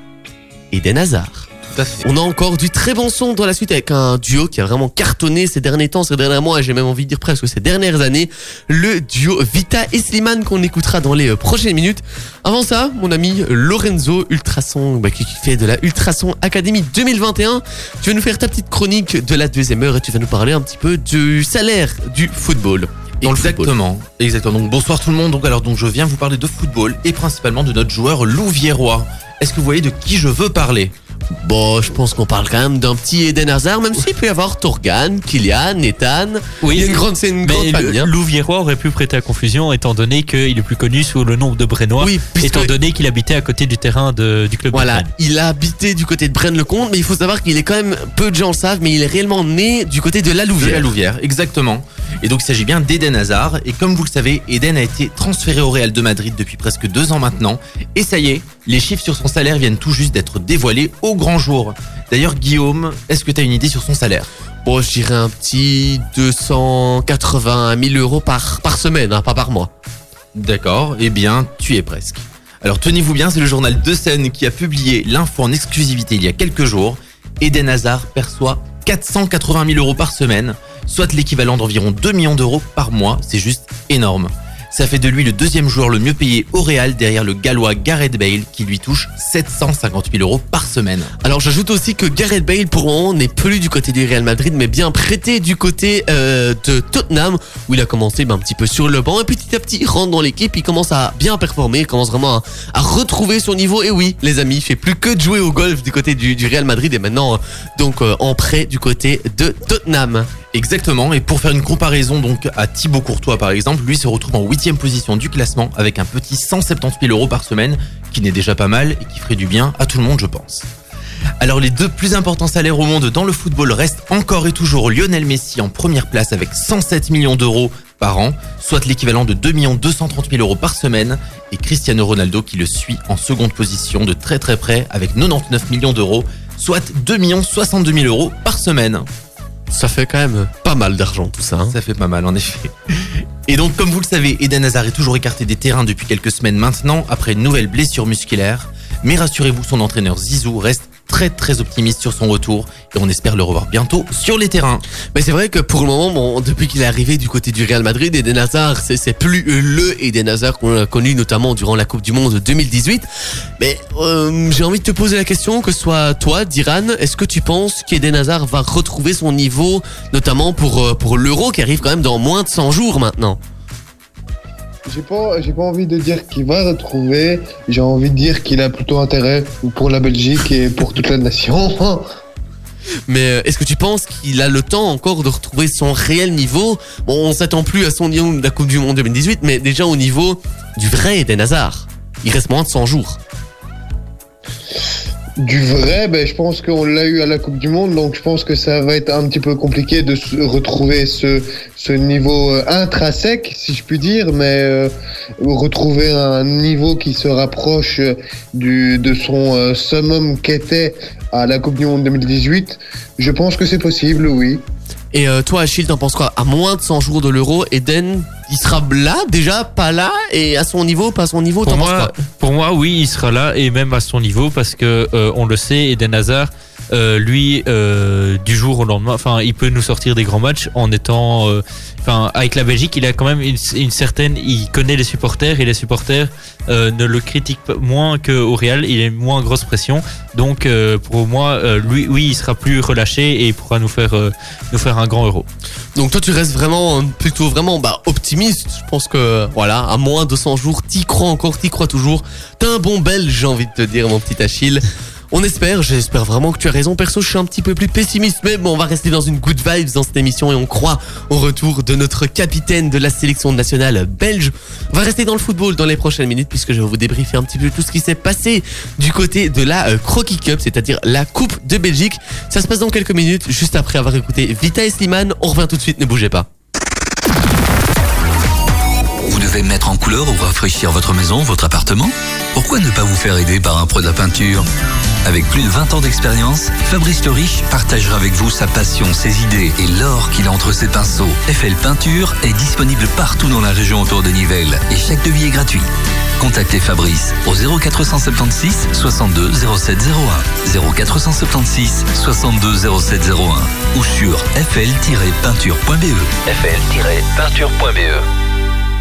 Eden Hazard. Tout à fait. On a encore du très bon son dans la suite avec un duo qui a vraiment cartonné ces derniers temps, ces derniers mois, et j'ai même envie de dire presque ces dernières années, le duo Vita et Slimane qu'on écoutera dans les euh, prochaines minutes. Avant ça, mon ami Lorenzo Ultrason, bah, qui qui fait de la Ultrason Academy 2021, tu vas nous faire ta petite chronique de la deuxième heure et tu vas nous parler un petit peu du salaire du football. Exactement, exactement. Donc bonsoir tout le monde. Donc alors donc je viens vous parler de football et principalement de notre joueur Louviérois. Est-ce que vous voyez de qui je veux parler? Bon, je pense qu'on parle quand même d'un petit Eden Hazard, même s'il peut y avoir Torgan, Kylian, Nathan. Oui, Il y a une grande, c'est une grande famille. hein. Louviérois aurait pu prêter à confusion étant donné qu'il est plus connu sous le nom de Brennois, Oui, étant donné qu'il habitait à côté du terrain de- du club. Voilà, il a habité du côté de Braine-le-Comte, mais il faut savoir qu'il est quand même, peu de gens le savent, mais il est réellement né du côté de la De la Louvière. Louvière, exactement. Et donc il s'agit bien d'Eden Hazard. Et comme vous le savez, Eden a été transféré au Real de Madrid depuis presque deux ans maintenant. Et ça y est, les chiffres sur son salaire viennent tout juste d'être dévoilés au grand jour. D'ailleurs, Guillaume, est-ce que tu as une idée sur son salaire? Bon, je dirais un petit 280 000 euros par, par semaine, hein, pas par mois. D'accord, eh bien, tu es presque. Alors tenez-vous bien, c'est le journal De Seine qui a publié l'info en exclusivité il y a quelques jours. Eden Hazard perçoit 480 000 euros par semaine, soit l'équivalent d'environ 2 millions d'euros par mois. C'est juste énorme. Ça fait de lui le deuxième joueur le mieux payé au Real derrière le gallois Gareth Bale qui lui touche 750 000 euros par semaine. Alors j'ajoute aussi que Gareth Bale pour le moment n'est plus du côté du Real Madrid mais bien prêté du côté euh, de Tottenham où il a commencé ben, un petit peu sur le banc et petit à petit il rentre dans l'équipe, il commence à bien performer, il commence vraiment à, retrouver son niveau et oui les amis il fait plus que de jouer au golf du côté du, du Real Madrid et maintenant euh, donc euh, en prêt du côté de Tottenham. Exactement, et pour faire une comparaison donc à Thibaut Courtois par exemple, lui se retrouve en huitième position du classement avec un petit 170 000 euros par semaine, qui n'est déjà pas mal et qui ferait du bien à tout le monde je pense. Alors les deux plus importants salaires au monde dans le football restent encore et toujours Lionel Messi en première place avec 107 millions d'euros par an, soit l'équivalent de 2 230 000 euros par semaine, et Cristiano Ronaldo qui le suit en seconde position de très très près avec 99 millions d'euros, soit 2 62 000 euros par semaine. Ça fait quand même pas mal d'argent tout ça. hein. Ça fait pas mal en effet. Et donc comme vous le savez, Eden Hazard est toujours écarté des terrains depuis quelques semaines maintenant après une nouvelle blessure musculaire. Mais rassurez-vous, son entraîneur Zizou reste très très optimiste sur son retour et on espère le revoir bientôt sur les terrains. Mais c'est vrai que pour le moment, bon, depuis qu'il est arrivé du côté du Real Madrid, Eden Hazard, c'est plus le Eden Hazard qu'on a connu notamment durant la Coupe du Monde 2018. Mais euh, j'ai envie de te poser la question, que ce soit toi, Diran, est-ce que tu penses qu'Eden Hazard va retrouver son niveau, notamment pour, euh, pour l'Euro qui arrive quand même dans moins de 100 jours maintenant? J'ai pas, j'ai pas envie de dire qu'il va retrouver. J'ai envie de dire qu'il a plutôt intérêt pour la Belgique et pour toute la nation. Mais euh, est-ce que tu penses qu'il a le temps encore de retrouver son réel niveau? Bon, on s'attend plus à son niveau de la Coupe du Monde 2018, mais déjà au niveau du vrai Eden Hazard. Il reste moins de 100 jours. Du vrai, ben, je pense qu'on l'a eu à la Coupe du Monde, donc je pense que ça va être un petit peu compliqué de se retrouver ce, ce niveau euh, intrinsèque, si je puis dire, mais euh, retrouver un niveau qui se rapproche euh, du, de son euh, summum qu'était à la Coupe du Monde 2018, je pense que c'est possible, oui. Et euh, toi, Achille, t'en penses quoi? À moins de 100 jours de l'Euro, Eden, il sera là, déjà, pas là, et à son niveau, pas à son niveau, Pour t'en penses moi, quoi? pour moi, oui, il sera là et même à son niveau parce que euh, on le sait, Eden Hazard, euh, lui, euh, du jour au lendemain, enfin, il peut nous sortir des grands matchs en étant, euh, enfin, avec la Belgique, il a quand même une, certaine, il connaît les supporters et les supporters ne le critiquent moins qu'au Real, il est moins grosse pression. Donc, pour moi, lui, oui, il sera plus relâché et il pourra nous faire, nous faire un grand euro. Donc toi, tu restes vraiment, plutôt vraiment bah, optimiste. Je pense que, voilà, à moins de 100 jours, t'y crois encore, t'y crois toujours. T'es un bon belge, j'ai envie de te dire, mon petit Achille. On espère, j'espère vraiment que tu as raison. Perso, je suis un petit peu plus pessimiste, mais bon, on va rester dans une good vibes dans cette émission et on croit au retour de notre capitaine de la sélection nationale belge. On va rester dans le football dans les prochaines minutes puisque je vais vous débriefer un petit peu tout ce qui s'est passé du côté de la euh, Cup, c'est-à-dire la Coupe de Belgique. Ça se passe dans quelques minutes, juste après avoir écouté Vita et Slimane. On revient tout de suite, ne bougez pas. Vous devez mettre en couleur ou rafraîchir votre maison, votre appartement? Pourquoi ne pas vous faire aider par un pro de la peinture? Avec plus de 20 ans d'expérience, Fabrice Le Riche partagera avec vous sa passion, ses idées et l'or qu'il a entre ses pinceaux. FL Peinture est disponible partout dans la région autour de Nivelles et chaque devis est gratuit. Contactez Fabrice au 0476 62 0701 0476 62 0701 ou sur fl-peinture.be fl-peinture.be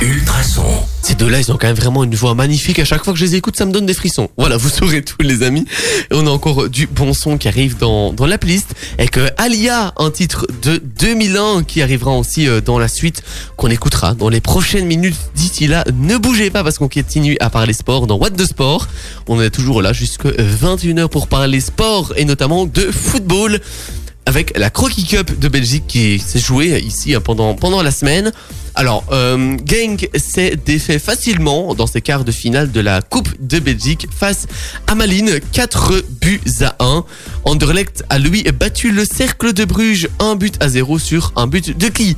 Ultrason. Ces deux-là, ils ont quand même vraiment une voix magnifique. À chaque fois que je les écoute, ça me donne des frissons. Voilà, vous saurez tout, les amis. Et on a encore du bon son qui arrive dans, la playlist. Avec euh, Alia, un titre de 2001 qui arrivera aussi euh, dans la suite, qu'on écoutera dans les prochaines minutes. D'ici là, ne bougez pas parce qu'on continue à parler sport dans What the Sport. On est toujours là jusqu'à 21h pour parler sport et notamment de football avec la Croquis Cup de Belgique qui s'est jouée ici hein, pendant, la semaine. Alors, euh, Genk s'est défait facilement dans ses quarts de finale de la Coupe de Belgique face à Malines, 4 buts à 1. Anderlecht a lui battu le Cercle de Bruges, 1 but à 0 sur un but de qui?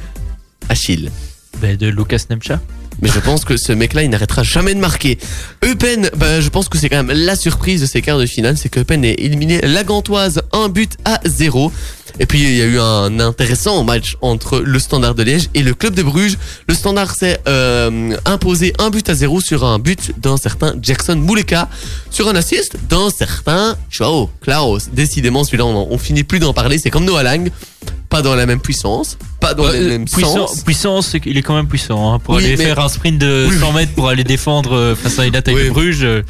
Achille. Ben, de Lucas Nemcha. Mais je pense que ce mec-là, il n'arrêtera jamais de marquer. Eupen, bah, je pense que c'est quand même la surprise de ces quarts de finale, c'est que Eupen ait éliminé la Gantoise, un but à 0. Et puis il y a eu un intéressant match entre le Standard de Liège et le Club de Bruges. Le Standard s'est euh, imposé un but à zéro sur un but d'un certain Jackson Mouleka, sur un assist d'un certain Joao Klaus. Décidément, celui-là, on, on finit plus d'en parler. C'est comme Noah Lang, pas dans la même puissance, pas dans le même puissant, sens. puissance, c'est qu'il est quand même puissant. hein. pour Oui, aller mais- faire un sprint de Oui, 100 mètres pour aller défendre euh, face à une attaque Oui. de Bruges. euh,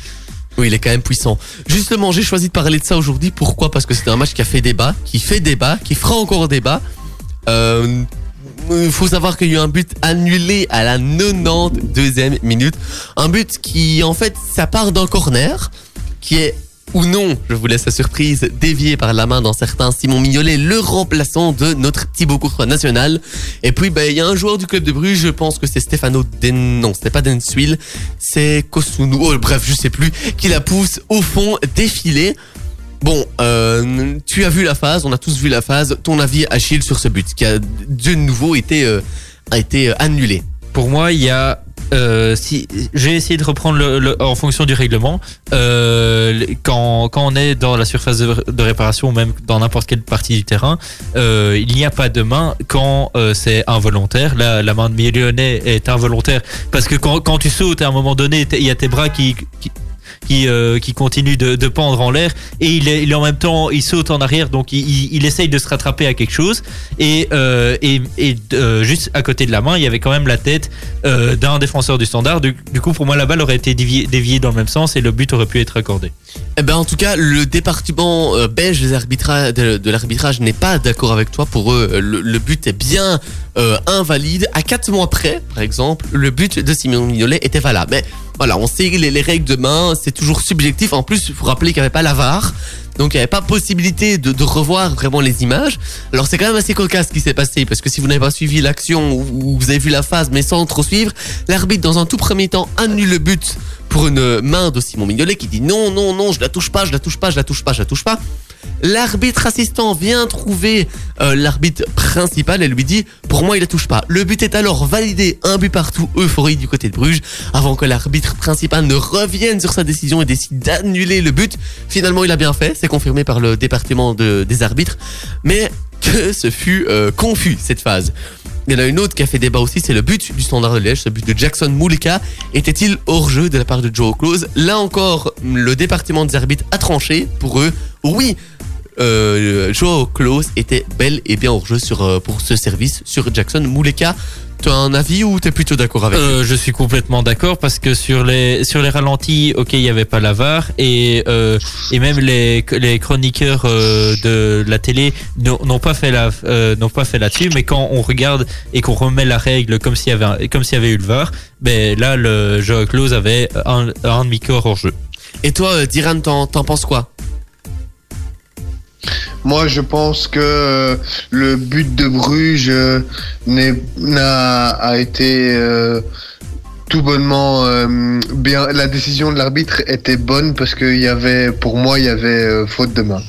Oui, il est quand même puissant. Justement, j'ai choisi de parler de ça aujourd'hui. Pourquoi? Parce que c'était un match qui a fait débat, qui fait débat, qui fera encore débat. Euh, il faut savoir qu'il y a eu un but annulé à la 92e minute. Un but qui, en fait, ça part d'un corner, qui est ou non, je vous laisse la surprise, dévié par la main d'un certain Simon Mignolet, le remplaçant de notre Thibaut Courtois national. Et puis, ben, il y a un joueur du club de Bruges, je pense que c'est Stefano Den, non, c'était pas Denswil, c'est Kosunu, oh, bref, je sais plus, qui la pousse au fond, défilé. Bon, euh, tu as vu la phase, on a tous vu la phase. Ton avis, Achille, sur ce but qui a de nouveau été, euh, a été euh, annulé. Pour moi, il y a. euh, si j'ai essayé de reprendre le, en fonction du règlement, euh, quand, quand on est dans la surface de, réparation ou même dans n'importe quelle partie du terrain, euh, il n'y a pas de main quand c'est involontaire. Là, la main de Lyonnais est involontaire parce que quand, quand tu sautes à un moment donné, il y a tes bras qui qui, euh, qui continue de, de pendre en l'air et il est, en même temps il saute en arrière donc il, essaye de se rattraper à quelque chose et, euh, euh, juste à côté de la main il y avait quand même la tête d'un défenseur du standard du, coup pour moi la balle aurait été déviée, dans le même sens et le but aurait pu être accordé Eh ben, en tout cas, le département belge de, l'arbitrage n'est pas d'accord avec toi. Pour eux, le, but est bien invalide. À quatre mois près, par exemple, le but de Simon Mignolet était valable. Mais voilà, on sait les, les règles de main, c'est toujours subjectif. En plus, il faut rappeler qu'il n'y avait pas la VAR. Donc il n'y avait pas possibilité de, revoir vraiment les images. Alors c'est quand même assez cocasse ce qui s'est passé parce que si vous n'avez pas suivi l'action ou vous avez vu la phase mais sans trop suivre, l'arbitre dans un tout premier temps annule le but pour une main de Simon Mignolet qui dit non, non, non, je la touche pas, je la touche pas, je la touche pas, je la touche pas. L'arbitre assistant vient trouver euh, l'arbitre principal et lui dit pour moi il la touche pas. Le but est alors validé, un but partout, euphorie du côté de Bruges, avant que l'arbitre principal ne revienne sur sa décision et décide d'annuler le but. Finalement il a bien fait, c'est confirmé par le département de- des arbitres, mais que ce fut euh, confus cette phase. Il y en a une autre qui a fait débat aussi, c'est le but du Standard de Liège, ce but de Jackson Moulika. Était-il hors jeu de la part de Joe Close Là encore, le département des arbitres a tranché. Pour eux, oui, euh, Joe Close était bel et bien hors jeu sur, euh, pour ce service sur Jackson Moulika. Tu as un avis ou t'es plutôt d'accord avec Euh, je suis complètement d'accord parce que sur les sur les ralentis, ok, il y avait pas la VAR et euh, et même les les chroniqueurs euh, de la télé n'ont pas fait la n'ont pas fait là-dessus, mais quand on regarde et qu'on remet la règle comme s'il y avait un- comme s'il y avait eu le VAR, ben là le jeu close avait un, un demi corps hors jeu. Et toi, Diran, t'en penses quoi? Moi, je pense que euh, le but de Bruges euh, n'a a été euh, tout bonnement euh, bien. La décision de l'arbitre était bonne parce qu'il y avait, pour moi, il y avait euh, faute de main.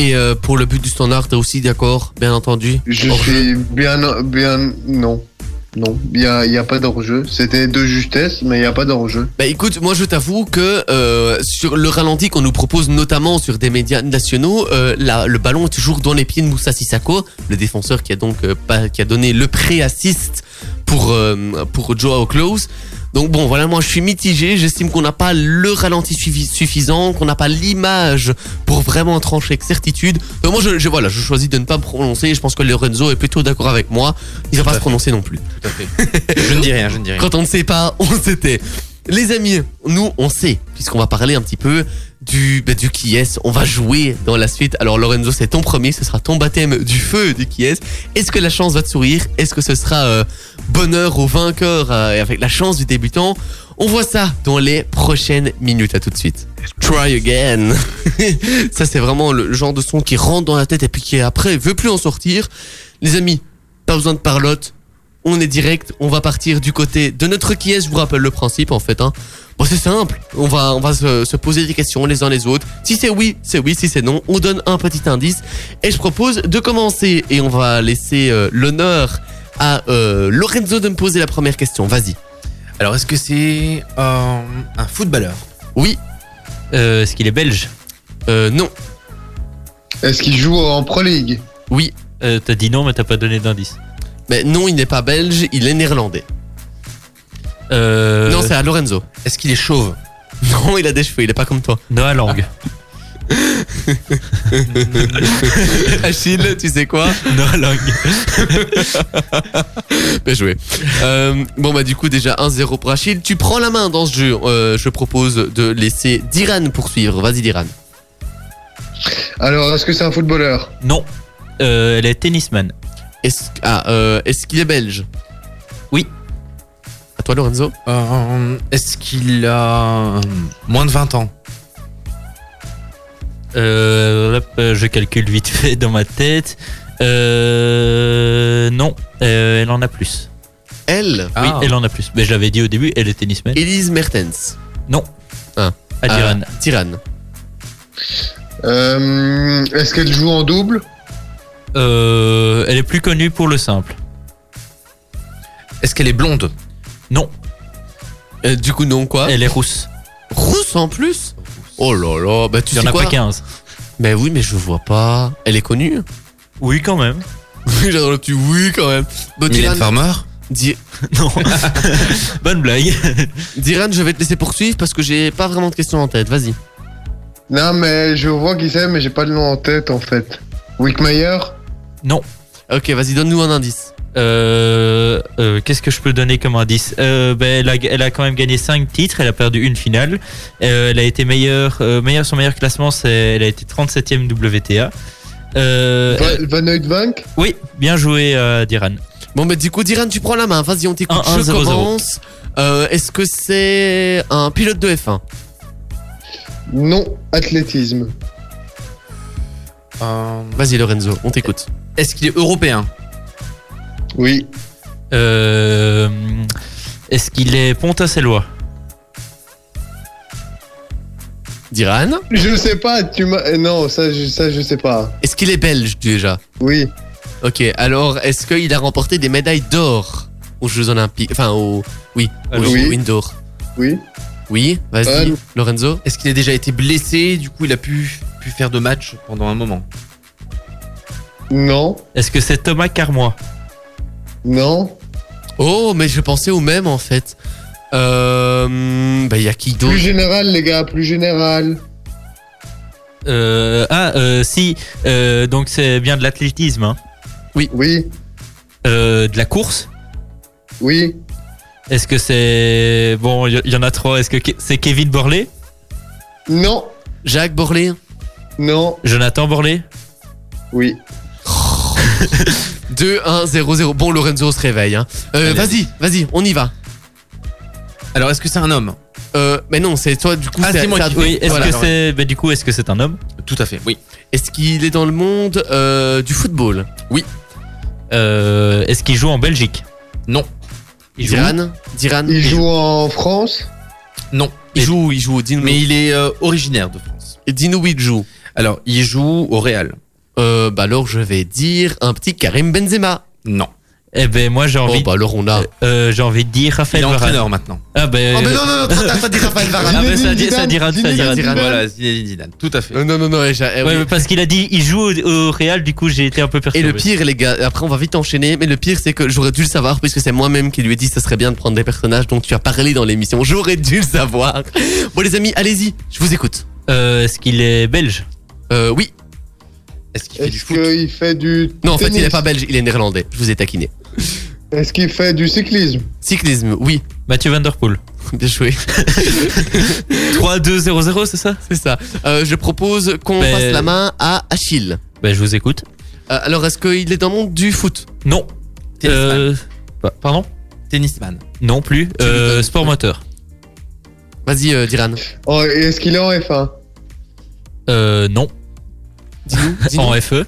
Et pour le but du standard, t'es aussi d'accord, bien entendu? Je suis bien, bien, non, non, il y a, a pas d'enjeu. C'était de justesse, mais il y a pas d'enjeu. Bah écoute, moi je t'avoue que euh, sur le ralenti qu'on nous propose notamment sur des médias nationaux, euh, le ballon est toujours dans les pieds de Moussa Sissako, le défenseur qui a donc euh, qui a donné le pré-assist pour pour Joao Close. Donc bon, voilà, moi je suis mitigé. J'estime qu'on n'a pas le ralenti suffi- suffisant, qu'on n'a pas l'image pour vraiment trancher avec certitude. Donc moi je, je- voilà, je choisis de ne pas me prononcer. Je pense que Lorenzo est plutôt d'accord avec moi. Il va pas se prononcer non plus. Tout à fait. je ne dis rien, je ne dis rien. Quand on ne sait pas, on s'était. Les amis, nous on sait, puisqu'on va parler un petit peu du, bah, du qui est. On va jouer dans la suite. Alors Lorenzo, c'est ton premier, ce sera ton baptême du feu du qui est. Est-ce que la chance va te sourire? Est-ce que ce sera euh, bonheur au vainqueur euh, et avec la chance du débutant? On voit ça dans les prochaines minutes. À tout de suite. Try again. ça c'est vraiment le genre de son qui rentre dans la tête et puis qui après veut plus en sortir. Les amis, pas besoin de parlotte on est direct, on va partir du côté de notre qui est, je vous rappelle le principe en fait. Hein. Bon c'est simple, on va, on va se, se poser des questions les uns les autres. Si c'est oui, c'est oui, si c'est non, on donne un petit indice. Et je propose de commencer et on va laisser euh, l'honneur à euh, Lorenzo de me poser la première question. Vas-y. Alors, est-ce que c'est euh, un footballeur? Oui, Euh, Est-ce qu'il est belge? Euh, non, Est-ce qu'il joue en Pro League? Oui. Euh, T'as dit non, mais t'as pas donné d'indice. Mais non, il n'est pas belge, il est néerlandais. Euh, Non, c'est à Lorenzo. Est-ce qu'il est chauve Non, il a des cheveux, il est pas comme toi. Noah Lang. Achille, tu sais quoi Noah Lang. Bien joué. Euh, bon bah du coup déjà 1-0 pour Achille. Tu prends la main dans ce jeu. Euh, je propose de laisser Diran poursuivre. Vas-y Diran. Alors, est-ce que c'est un footballeur? Non. Euh, elle est tennisman. Est-ce ah, euh, est-ce qu'il est belge? À toi Lorenzo. Euh, Est-ce qu'il a euh, moins de 20 ans? Euh, hop, je calcule vite fait dans ma tête. Euh, non, euh, elle en a plus. Elle? Oui, Ah. elle en a plus. Mais je l'avais dit au début, elle est tennisman. Elise Mertens. Non. Ah. Adiran. Ah, Diran. Euh, Est-ce qu'elle joue en double? Euh, elle est plus connue pour le simple. Est-ce qu'elle est blonde? Non, Euh, du coup non quoi elle est rousse. Rousse en plus. Oh là là. Bah tu Il y en sais a quoi pas 15. Mais oui mais je vois pas. Elle est connue. Oui, quand même. J'adore le petit oui quand même. Mylène Diran, Farmer Di- Non. Bonne blague. Diran, je vais te laisser poursuivre parce que j'ai pas vraiment de questions en tête. Vas-y. Non, mais je vois qui c'est, mais j'ai pas le nom en tête en fait. Wickmeyer? Non. Ok, vas-y, donne-nous un indice. Euh, euh, Qu'est-ce que je peux donner comme indice euh, ben, elle, a, elle a quand même gagné 5 titres, elle a perdu une finale. Euh, elle a été meilleure, euh, meilleure son meilleur classement, c'est elle a été 37e WTA. Euh, Van Van Uitvank oui, bien joué euh, Diran. Bon, mais du coup, Diran, tu prends la main. Vas-y, on t'écoute. Un, un, Je zéro, zéro. commence. Euh, Est-ce que c'est un pilote de F1 Non, athlétisme. Euh, Vas-y, Lorenzo, on t'écoute. Est-ce qu'il est européen? Oui. Euh, Est-ce qu'il est Pontacellois Diran? Je sais pas, tu m'as. euh, Non, ça je, ça, je sais pas. Est-ce qu'il est belge déjà? Oui. Ok, alors est-ce qu'il a remporté des médailles d'or aux Jeux Olympiques Enfin, aux. Oui, aux Alors, Jeux oui. indoor? Oui. Oui, vas-y, Euh, Lorenzo. Est-ce qu'il a déjà été blessé Du coup, il a pu, pu faire de match pendant un moment? Non. Est-ce que c'est Thomas Carmois? Non. Oh, mais je pensais au même en fait. Euh. Bah, il y a qui d'autre Plus général, les gars, plus général. euh, Ah, euh, si, euh, donc c'est bien de l'athlétisme, hein. Oui. Euh, de la course Oui. Est-ce que c'est. Bon, il y, y en a trois. Est-ce que Ke- c'est Kevin Borlé? Non. Jacques Borlé? Non. Jonathan Borlé? Oui. 2, 1, 0, 0. Bon, Lorenzo se réveille. Hein. Euh, vas-y, vas-y, on y va. Alors, est-ce que c'est un homme? Euh, mais non, c'est toi, du coup, Ah, c'est moi qui-. Oui, est-ce Voilà. que c'est. bah, du coup, est-ce que c'est un homme? Tout à fait, oui. Est-ce qu'il est dans le monde euh, du football? Euh, Est-ce qu'il joue en Belgique? Non. Il joue Diran Diran Il joue en France? Non. Il joue, il joue. Dis-nous Mais il est euh, originaire de France. dis-nous où il joue. Alors, il joue au Real. Euh, bah alors, je vais dire un petit Karim Benzema. Non. Eh ben, moi, j'ai Oh, envie. bah alors, on a. euh, j'ai envie de dire Il Raphaël est Varane. entraîneur maintenant. Ah ben. Oh, mais non, non, non, t'as dit Raphaël Varane. Ah, ben, ça, dit- ça dira, ça Zidane, dira. Zidane. Voilà, Zinedine Zidane. Tout à fait. Euh, non, non, non, j'ai- eh Ouais, oui. mais parce qu'il a dit il joue au, au Real, du coup j'ai été un peu Et perturbé. le pire, les gars, après on va vite enchaîner, mais le pire c'est que j'aurais dû le savoir puisque c'est moi-même qui lui ai dit que ça serait bien de prendre des personnages dont tu as parlé dans l'émission. J'aurais dû le savoir. Bon les amis, allez-y, je vous écoute. Euh, Est-ce qu'il est belge? Euh, oui. Est-ce qu'il fait du Est-ce foot? qu'il fait du Non, en fait, il tennis? est pas belge, il est néerlandais. Je vous ai taquiné. Est-ce qu'il fait du cyclisme? Cyclisme, oui. Mathieu Van Der Poel. Bien joué. 3-2-0-0, c'est ça? C'est ça. Euh, je propose qu'on Mais- passe la main à Achille. Ben je vous écoute. Euh, alors, est-ce qu'il est dans le monde du foot? Non. Tennisman. Euh, pa- pardon? Tennisman. Non plus. Tu lui Euh, donnes- sport moteur. Vas-y, euh, Diran. Oh, et Est-ce qu'il est en F1 Euh, non. Dis-nous. En FE.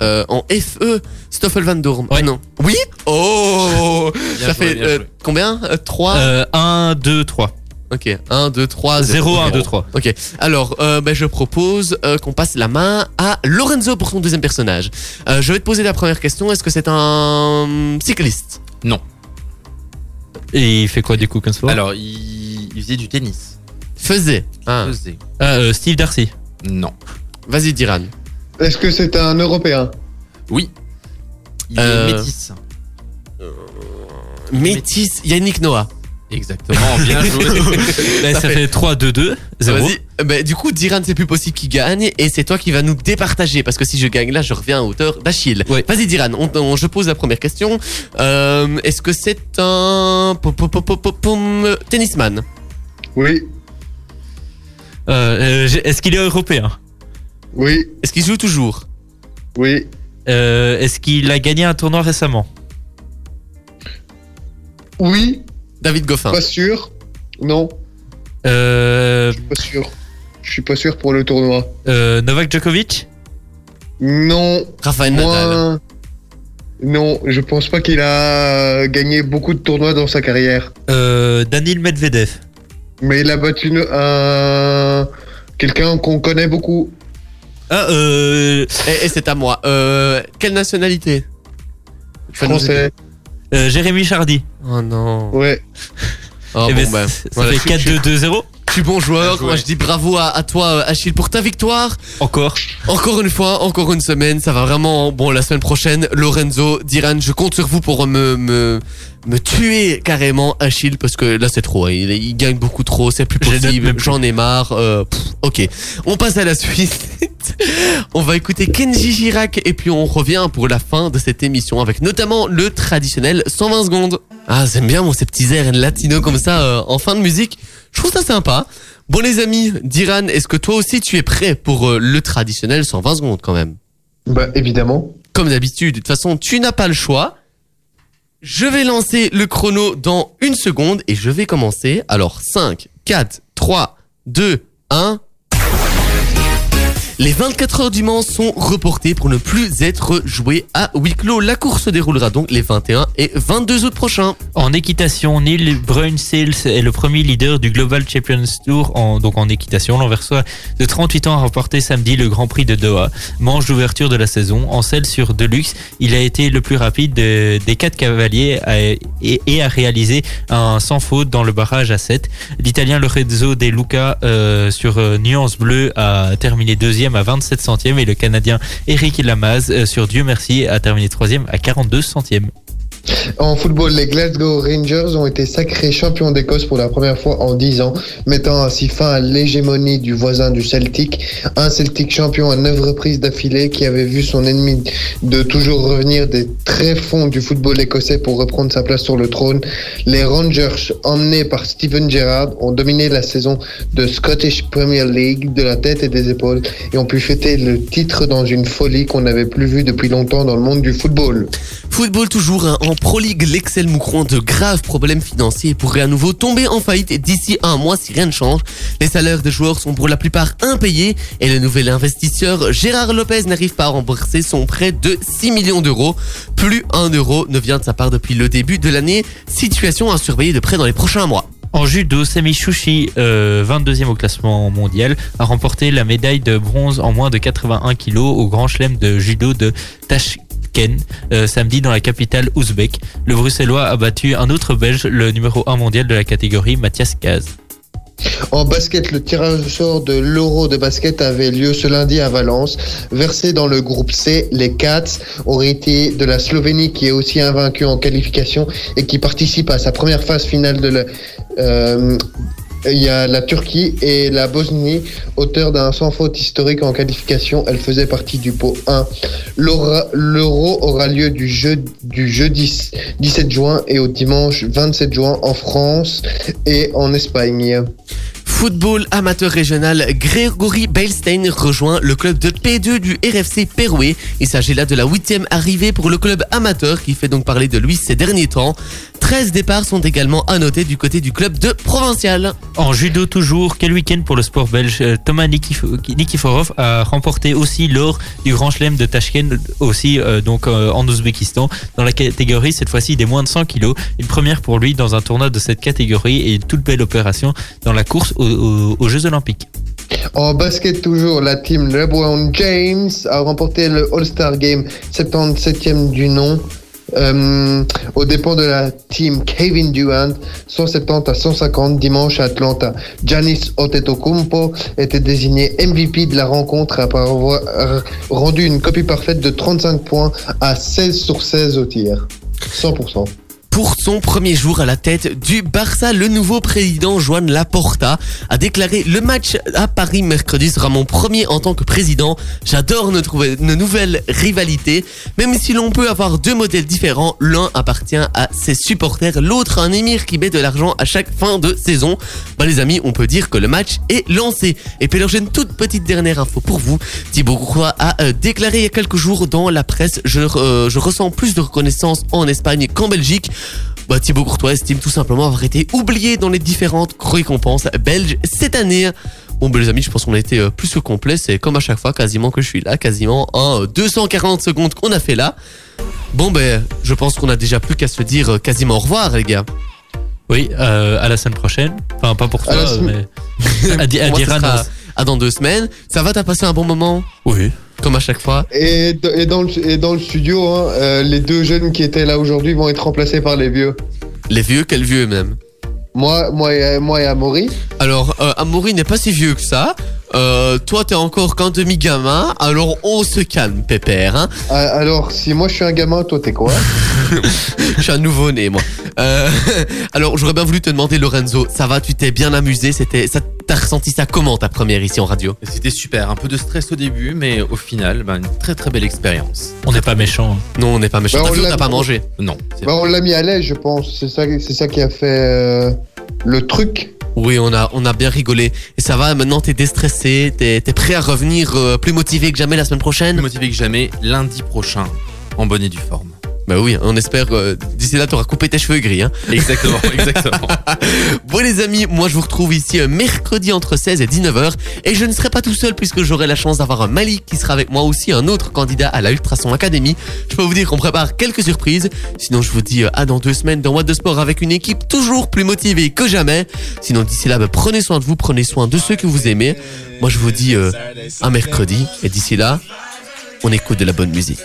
Euh, en FE, Stoffel Van Dorm. Ouais. Ah non. Oui Oh Bien Ça joué, fait bien euh, joué. combien 3 Euh, 1, 2, 3. Ok, 1, 2, 3, 0, 1, 2, 3. Ok, alors euh, ben, je propose euh, qu'on passe la main à Lorenzo pour son deuxième personnage. Euh, je vais te poser la première question, est-ce que c'est un cycliste? Et il fait quoi du coup sport Alors, il, il faisait du tennis. Faisait. Ah. Faisait. Ah, euh, Steve Darcy. Non. Vas-y Diran. Est-ce que c'est un Européen Oui. Il Euh, est métis. Métis, Yannick Noah. Exactement, bien joué. Ben, ça, Ça fait, fait 3, 2, 2, 0. Vas-y. Euh, ben, du coup, Diran, c'est plus possible qu'il gagne et c'est toi qui vas nous départager parce que si je gagne là, je reviens à hauteur d'Achille. Ouais. Vas-y, Diran, on, on- je pose la première question. Euh, est-ce que c'est un pom, pom, pom, pom, pom, pom, tennisman? Oui, Euh, euh, j'ai- Est-ce qu'il est européen? Oui, Est-ce qu'il joue toujours? Oui. Euh, Est-ce qu'il a gagné un tournoi récemment? Oui, David Goffin. pas sûr. Non, euh, pas sûr. Je suis pas sûr pour le tournoi. euh, Novak Djokovic? Non, Nadal. moi. Non, je pense pas qu'il a gagné beaucoup de tournois dans sa carrière. euh, Danil Medvedev Mais il a battu. Quelqu'un qu'on connaît beaucoup. Ah, euh, Et, et c'est à moi. Euh, quelle nationalité? Tu vas nous aider. Français. euh, Jérémy Chardy. Oh non. Ouais. Oh, Eh bon, ben, ben, ça voilà, fait je, suis- 4-2-2-0 je suis bon joueur. Moi, je dis bravo à, à toi, euh, Achille, pour ta victoire. Encore. Encore une fois, encore une semaine. Ça va vraiment. Bon, la semaine prochaine, Lorenzo, Diran, je compte sur vous pour me, me, me tuer carrément, Achille, parce que là, c'est trop. Il, il gagne beaucoup trop. C'est plus possible. J'en ai marre. Euh, pff, ok. On passe à la suite. on va écouter Kenji Girac et puis on revient pour la fin de cette émission avec notamment le traditionnel 120 secondes. Ah, j'aime bien moi ces petits airs latino comme ça euh, en fin de musique. Je trouve ça sympa. Bon les amis, Diran, est-ce que toi aussi tu es prêt pour euh, le traditionnel 120 secondes quand même? Bah, évidemment. Comme d'habitude, de toute façon, tu n'as pas le choix. Je vais lancer le chrono dans une seconde et je vais commencer. Alors 5, 4, 3, 2, 1. Les 24 heures du Mans sont reportées pour ne plus être jouées à huis clos. La course se déroulera donc les 21 et 22 août prochains. En équitation, Neil Brunsels est le premier leader du Global Champions Tour, en, donc en équitation. L'Anversois de 38 ans a remporté samedi le Grand Prix de Doha, manche d'ouverture de la saison. En selle sur Deluxe, il a été le plus rapide de- des quatre cavaliers et a réalisé un sans faute dans le barrage à 7. L'Italien Lorenzo De Luca euh, sur euh, Nuance Bleue a terminé deuxième à 27 centièmes et le Canadien Eric Lamaze euh, sur Dieu merci a terminé troisième à 42 centièmes. En football, les Glasgow Rangers ont été sacrés champions d'Écosse pour la première fois en 10 ans, mettant ainsi fin à l'hégémonie du voisin du Celtic, un Celtic champion à 9 reprises d'affilée qui avait vu son ennemi de toujours revenir des tréfonds du football écossais pour reprendre sa place sur le trône. Les Rangers, emmenés par Steven Gerrard, ont dominé la saison de Scottish Premier League de la tête et des épaules et ont pu fêter le titre dans une folie qu'on n'avait plus vue depuis longtemps dans le monde du football. Football toujours hein, En Pro League, l'Excel Moucron de graves problèmes financiers pourrait à nouveau tomber en faillite d'ici un mois si rien ne change. Les salaires des joueurs sont pour la plupart impayés et le nouvel investisseur Gérard Lopez n'arrive pas à rembourser son prêt de 6 millions d'euros. Plus un euro ne vient de sa part depuis le début de l'année. Situation à surveiller de près dans les prochains mois. En judo, Semi Shushi, euh, 22e au classement mondial, a remporté la médaille de bronze en moins de 81 kg au Grand Chelem de judo de Tashkent euh, samedi dans la capitale ouzbek. Le Bruxellois a battu un autre Belge, le numéro 1 mondial de la catégorie, Mathias Kaz. En basket, le tirage au sort de l'Euro de basket avait lieu ce lundi à Valence. Versés dans le groupe C, les Cats auraient été de la Slovénie qui est aussi invaincue en qualification et qui participe à sa première phase finale de la... euh, il y a la Turquie et la Bosnie, auteur d'un sans faute historique en qualification. Elle faisait partie du pot 1. L'aura- L'Euro aura lieu du, jeu, du jeudi 17 juin et au dimanche 27 juin en France et en Espagne. Football amateur régional, Grégory Beilstein rejoint le club de P2 du RFC Perouet. Il s'agit là de la huitième arrivée pour le club amateur qui fait donc parler de lui ces derniers temps. 13 départs sont également à noter du côté du club de Provincial. En judo toujours, quel week-end pour le sport belge? Euh, Thomas Nikif- Nikiforov a remporté aussi l'or du Grand Chelem de Tashkent, aussi euh, donc euh, en Ouzbékistan, dans la catégorie cette fois-ci des moins de 100 kilos. Une première pour lui dans un tournoi de cette catégorie et une toute belle opération dans la course aux, aux- aux Jeux Olympiques. En basket toujours, la team LeBron James a remporté le All-Star Game 77e du nom. Euh, aux dépens de la team Kevin Durant, 170 à 150 dimanche à Atlanta. Giannis Antetokounmpo était désigné MVP de la rencontre après avoir rendu une copie parfaite de 35 points à 16 sur 16 au tir. 100%. Pour son premier jour à la tête du Barça, le nouveau président Joan Laporta a déclaré le match à Paris mercredi sera mon premier en tant que président. J'adore notre, une nouvelle rivalité. Même si l'on peut avoir deux modèles différents, l'un appartient à ses supporters, l'autre à un émir qui met de l'argent à chaque fin de saison. Bah les amis, on peut dire que le match est lancé. Et puis alors j'ai une toute petite dernière info pour vous. Thibaut Courtois a euh, déclaré il y a quelques jours dans la presse, je, euh, je ressens plus de reconnaissance en Espagne qu'en Belgique. Bah, Thibaut Courtois estime tout simplement avoir été oublié dans les différentes récompenses belges cette année. Bon, bah, les amis, je pense qu'on a été euh, plus que complet. C'est comme à chaque fois, quasiment que je suis là, quasiment en euh, 240 secondes qu'on a fait là. Bon, ben, je pense qu'on a déjà plus qu'à se dire euh, quasiment au revoir, les gars. Oui, euh, à la semaine prochaine. Enfin, pas pour toi, mais à, à à dans deux semaines. Ça va, t'as passé un bon moment? Oui. Comme à chaque fois. Et, et, dans, le, et dans le studio, hein, euh, les deux jeunes qui étaient là aujourd'hui vont être remplacés par les vieux. Les vieux, quel vieux même? Moi, moi, et, moi et Amaury. Alors, euh, Amaury n'est pas si vieux que ça. Euh, toi, t'es encore qu'un demi-gamin. Alors, on se calme, pépère. Hein Ah, Alors, si moi je suis un gamin, toi t'es quoi? Je suis un nouveau-né, moi. Euh, alors, j'aurais bien voulu te demander, Lorenzo, ça va Tu t'es bien amusé C'était, ça, T'as ressenti ça comment, ta première ici en radio? C'était super, un peu de stress au début, mais au final, ben, une très très belle expérience. On n'est pas méchant. Non, on n'est pas méchant. Bah, T'as on n'a pas mangé? Non, c'est Bah, on l'a mis à l'aise, je pense. C'est ça, c'est ça qui a fait euh, le truc. Oui, on a, on a bien rigolé. Et ça va, maintenant t'es déstressé, t'es, t'es prêt à revenir euh, plus motivé que jamais la semaine prochaine? Plus motivé que jamais lundi prochain, en bonne et due forme. Bah oui, on espère euh, d'ici là t'auras coupé tes cheveux gris. Hein. Exactement, exactement. Bon les amis, moi je vous retrouve ici euh, mercredi entre 16 et 19h et je ne serai pas tout seul puisque j'aurai la chance d'avoir un Malik qui sera avec moi aussi, un autre candidat à la Ultrason Academy. Je peux vous dire qu'on prépare quelques surprises. Sinon je vous dis euh, à dans deux semaines dans What de Sport avec une équipe toujours plus motivée que jamais. Sinon d'ici là, bah, prenez soin de vous, prenez soin de ceux que vous aimez. Moi je vous dis euh, à mercredi et d'ici là, on écoute de la bonne musique.